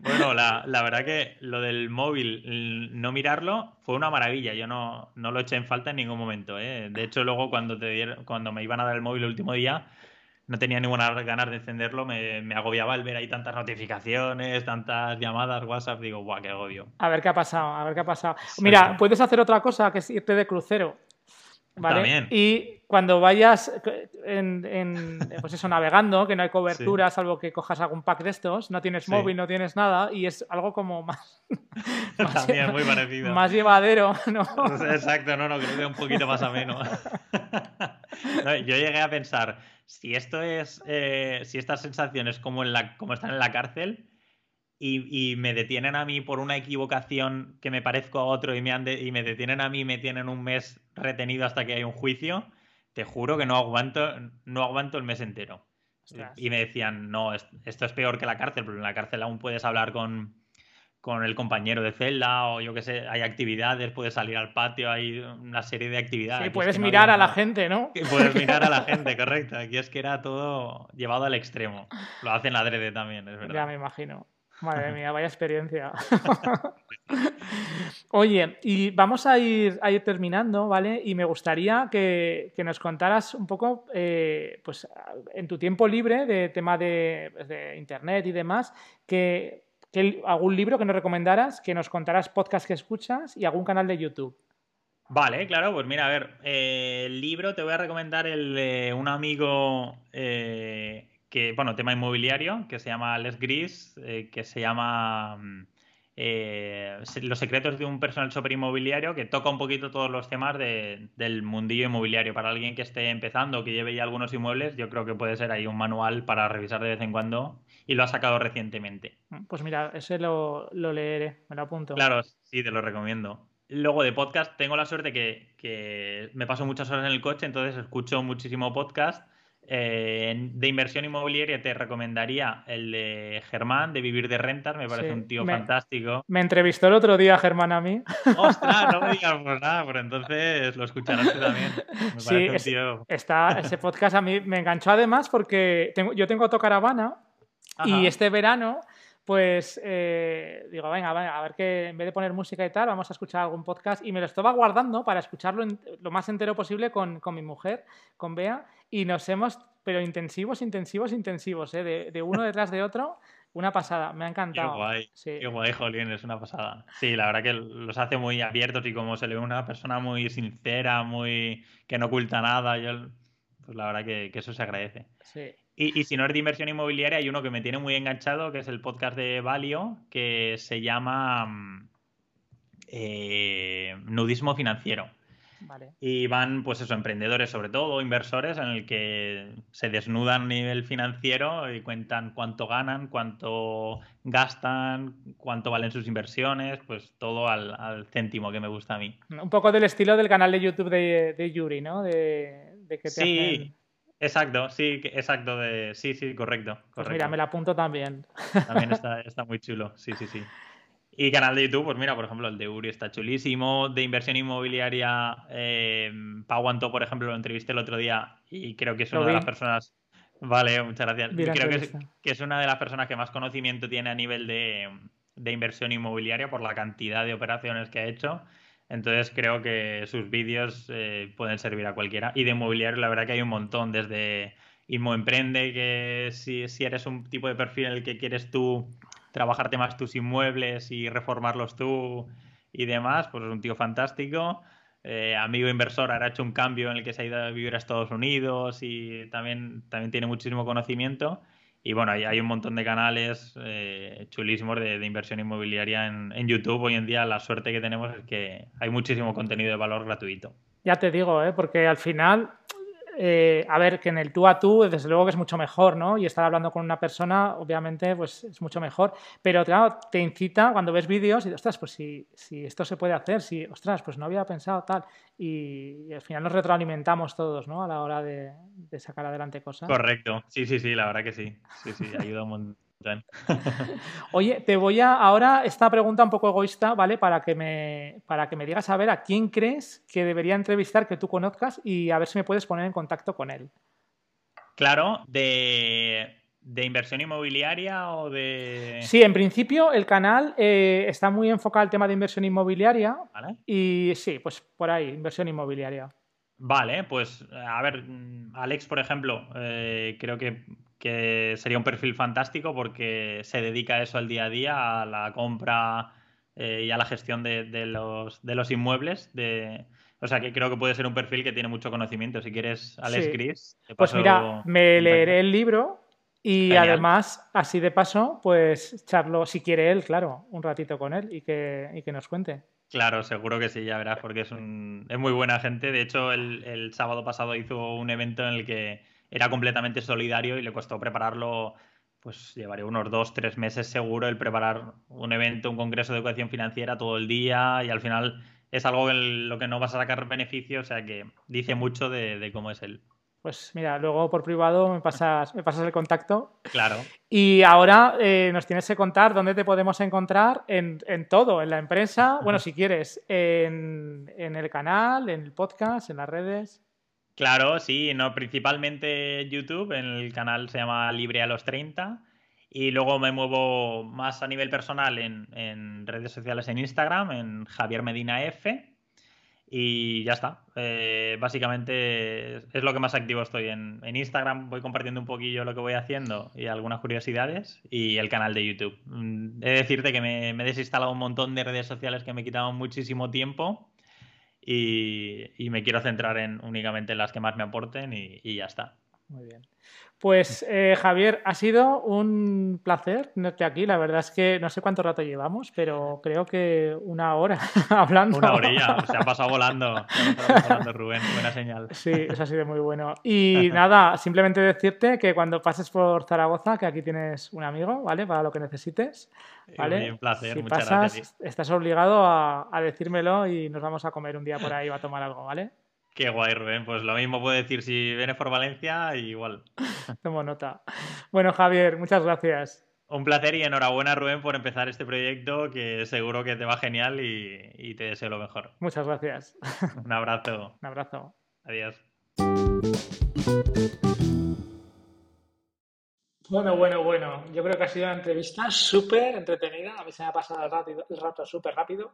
Bueno, la, verdad que lo del móvil, no mirarlo, fue una maravilla. Yo no, no lo eché en falta en ningún momento. ¿eh? De hecho, luego cuando, te dieron, cuando me iban a dar el móvil el último día, no tenía ninguna ganas de encenderlo. Me, me, agobiaba el ver ahí tantas notificaciones, tantas llamadas, WhatsApp. Digo, guau, qué agobio. A ver qué ha pasado, a ver qué ha pasado. Mira, puedes hacer otra cosa que es irte de crucero. ¿Vale? Y cuando vayas en, pues eso, navegando, que no hay cobertura, salvo que cojas algún pack de estos, no tienes móvil, no tienes nada, y es algo como más. También, muy parecido. Más llevadero, ¿no? Exacto, no, no, creo que un poquito más ameno. yo llegué a pensar, si esto es. Eh, si estas sensaciones como, en la, como están en la cárcel y, me detienen a mí por una equivocación que me parezco a otro y me, y me detienen a mí y me tienen un mes retenido hasta que hay un juicio, te juro que no aguanto, no aguanto el mes entero. Y me decían, no, esto es peor que la cárcel, porque en la cárcel aún puedes hablar con, con el compañero de celda o yo qué sé, hay actividades, puedes salir al patio, hay una serie de actividades. Sí, puedes mirar a la gente, ¿no? Puedes mirar a la gente, correcto. Aquí es que era todo llevado al extremo. Lo hacen adrede también, es verdad. Ya me imagino. Madre mía, vaya experiencia. Oye, y vamos a ir, a ir terminando, ¿vale? Y me gustaría que, nos contaras un poco, eh, pues en tu tiempo libre de tema de, pues, internet y demás, que, algún libro que nos recomendaras, que nos contaras podcast que escuchas y algún canal de YouTube. Vale, claro, pues mira, a ver, eh, el libro te voy a recomendar el de un amigo eh, que, bueno, tema inmobiliario, que se llama Les Gris, eh, que se llama mm, eh, Los secretos de un personal super inmobiliario, que toca un poquito todos los temas del mundillo inmobiliario. Para alguien que esté empezando, que lleve ya algunos inmuebles, yo creo que puede ser ahí un manual para revisar de vez en cuando y lo ha sacado recientemente. Pues mira, ese lo, leeré, me lo apunto. Claro, sí, te lo recomiendo. Luego de podcast, tengo la suerte que, que me paso muchas horas en el coche, entonces escucho muchísimo podcast eh, de inversión inmobiliaria te recomendaría el de Germán, de Vivir de Rentas, me parece un tío fantástico. Me entrevistó el otro día Germán a mí. ¡Ostras! No me digas por nada, pero entonces lo escucharás tú también. Me sí, un tío... está, ese podcast a mí me enganchó además porque tengo, yo tengo autocaravana y este verano pues eh, digo, venga, venga, a ver que en vez de poner música y tal, vamos a escuchar algún podcast. Y me lo estaba guardando para escucharlo lo más entero posible con, mi mujer, con Bea, y nos hemos, pero intensivos, intensivos, intensivos, ¿eh? de, uno detrás de otro. Una pasada, me ha encantado. Qué guay, qué guay, Jolín, es una pasada. Sí, la verdad que los hace muy abiertos y como se le ve una persona muy sincera, muy que no oculta nada, yo, pues la verdad que, que eso se agradece. Sí. Y, si no es de inversión inmobiliaria, hay uno que me tiene muy enganchado, que es el podcast de Valio, que se llama mm, eh, Nudismo Financiero. Y van, pues eso, emprendedores sobre todo, inversores, en el que se desnudan a nivel financiero y cuentan cuánto ganan, cuánto gastan, cuánto valen sus inversiones, pues todo al, céntimo que me gusta a mí. Un poco del estilo del canal de YouTube de, Yuri, ¿no? De, que te sí. Exacto, sí, exacto. De... Sí, sí, correcto, correcto. Pues mira, me la apunto también. También está, está muy chulo, sí, sí, sí. Y canal de YouTube, pues mira, por ejemplo, el de Uri está chulísimo. De inversión inmobiliaria, eh, Paguanto, por ejemplo, lo entrevisté el otro día y creo que es una de las personas. Vale, muchas gracias. creo que es, que es, una de las personas que más conocimiento tiene a nivel de, de inversión inmobiliaria por la cantidad de operaciones que ha hecho. Entonces creo que sus vídeos eh, pueden servir a cualquiera. Y de inmobiliario, la verdad que hay un montón, desde Inmo Emprende, que si, si eres un tipo de perfil en el que quieres tú trabajarte más tus inmuebles y reformarlos tú y demás, pues es un tío fantástico. Eh, amigo inversor, ha hecho un cambio en el que se ha ido a vivir a Estados Unidos y también, también tiene muchísimo conocimiento. Y bueno, hay, hay un montón de canales eh, chulísimos de, inversión inmobiliaria en, en, YouTube. Hoy en día la suerte que tenemos es que hay muchísimo contenido de valor gratuito. Ya te digo, ¿eh? porque al final eh, a ver, que en el tú a tú, desde luego que es mucho mejor, ¿no? Y estar hablando con una persona, obviamente, pues es mucho mejor. Pero claro, te incita cuando ves vídeos y, ostras, pues si, si esto se puede hacer, si, ostras, pues no había pensado tal. Y, al final nos retroalimentamos todos, ¿no? A la hora de, de, sacar adelante cosas. Correcto, sí, sí, sí, la verdad que sí. Sí, sí, ayuda un montón. Oye, te voy a ahora esta pregunta un poco egoísta, ¿vale? Para que me para que me digas a ver a quién crees que debería entrevistar que tú conozcas y a ver si me puedes poner en contacto con él. Claro, de, inversión inmobiliaria o de. Sí, en principio el canal eh, está muy enfocado al tema de inversión inmobiliaria. Y sí, pues por ahí, inversión inmobiliaria. Vale, pues a ver, Alex, por ejemplo, eh, creo que que sería un perfil fantástico porque se dedica a eso al día a día, a la compra eh, y a la gestión de, los, de los inmuebles. De, o sea que creo que puede ser un perfil que tiene mucho conocimiento. Si quieres, Alex Gris. Pues mira, me leeré el libro y además, así de paso, pues charlo, si quiere él, claro, un ratito con él y que, y que nos cuente. Claro, seguro que sí, ya verás, porque es, un, es muy buena gente. De hecho, el, el sábado pasado hizo un evento en el que era completamente solidario y le costó prepararlo, pues llevaría unos dos, tres meses seguro el preparar un evento, un congreso de educación financiera todo el día y al final es algo en lo que no vas a sacar beneficio, o sea que dice mucho de, cómo es él. Pues mira, luego por privado me pasas, me pasas el contacto. Claro. Y ahora eh, nos tienes que contar dónde te podemos encontrar en, todo, en la empresa, bueno, si quieres, en, en, el canal, en el podcast, en las redes. Claro, sí, no, principalmente YouTube, en el canal se llama Libre a los 30. Y luego me muevo más a nivel personal en, redes sociales en Instagram, en Javier Medina F. Y ya está. Eh, básicamente es, lo que más activo estoy en, Instagram. Voy compartiendo un poquillo lo que voy haciendo y algunas curiosidades. Y el canal de YouTube. Mm, he de decirte que me, me he desinstalado un montón de redes sociales que me quitaban muchísimo tiempo y, me quiero centrar en únicamente en las que más me aporten y, ya está. Muy bien. Pues eh, Javier, ha sido un placer tenerte aquí. La verdad es que no sé cuánto rato llevamos, pero creo que una hora hablando. Una orilla, se ha pasado volando. Se ha pasado volando, Rubén, buena señal. Sí, eso ha sido muy bueno. Y nada, simplemente decirte que cuando pases por Zaragoza, que aquí tienes un amigo, ¿vale? Para lo que necesites. ¿vale? Un placer, si muchas pasas, Estás obligado a, a decírmelo y nos vamos a comer un día por ahí o a tomar algo, ¿vale? Qué guay, Rubén. Pues lo mismo puedo decir si vienes por Valencia, igual. Tomo nota. Bueno, Javier, muchas gracias. Un placer y enhorabuena, Rubén, por empezar este proyecto que seguro que te va genial y, te deseo lo mejor. Muchas gracias. Un abrazo. Un abrazo. Adiós. Bueno, bueno, bueno. Yo creo que ha sido una entrevista súper entretenida. A mí se me ha pasado el, el rato súper rápido.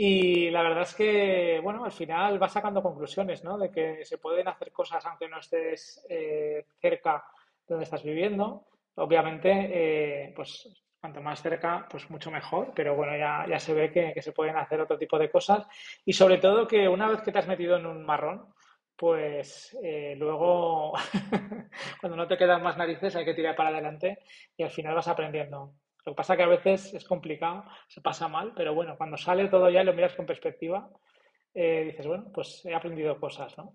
Y la verdad es que, bueno, al final vas sacando conclusiones, ¿no? De que se pueden hacer cosas aunque no estés eh, cerca de donde estás viviendo. Obviamente, eh, pues cuanto más cerca, pues mucho mejor, pero bueno, ya, ya se ve que, se pueden hacer otro tipo de cosas. Y sobre todo que una vez que te has metido en un marrón, pues eh, luego, cuando no te quedan más narices, hay que tirar para adelante y al final vas aprendiendo. Lo que pasa que a veces es complicado, se pasa mal, pero bueno, cuando sale todo ya y lo miras con perspectiva, eh, dices, bueno, pues he aprendido cosas, ¿no?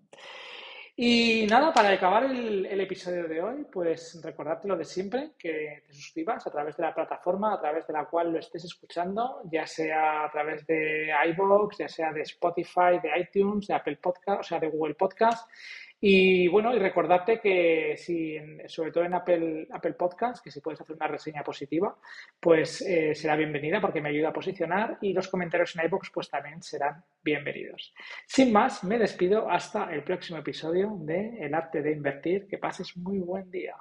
Y nada, para acabar el, episodio de hoy, pues recordarte lo de siempre, que te suscribas a través de la plataforma a través de la cual lo estés escuchando, ya sea a través de iVoox, ya sea de Spotify, de iTunes, de Apple Podcast, o sea, de Google Podcast. Y bueno, y recordarte que si, sobre todo en Apple, Apple Podcast, que si puedes hacer una reseña positiva, pues eh, será bienvenida porque me ayuda a posicionar y los comentarios en iBox pues también serán bienvenidos. Sin más, me despido hasta el próximo episodio de El arte de invertir. Que pases muy buen día.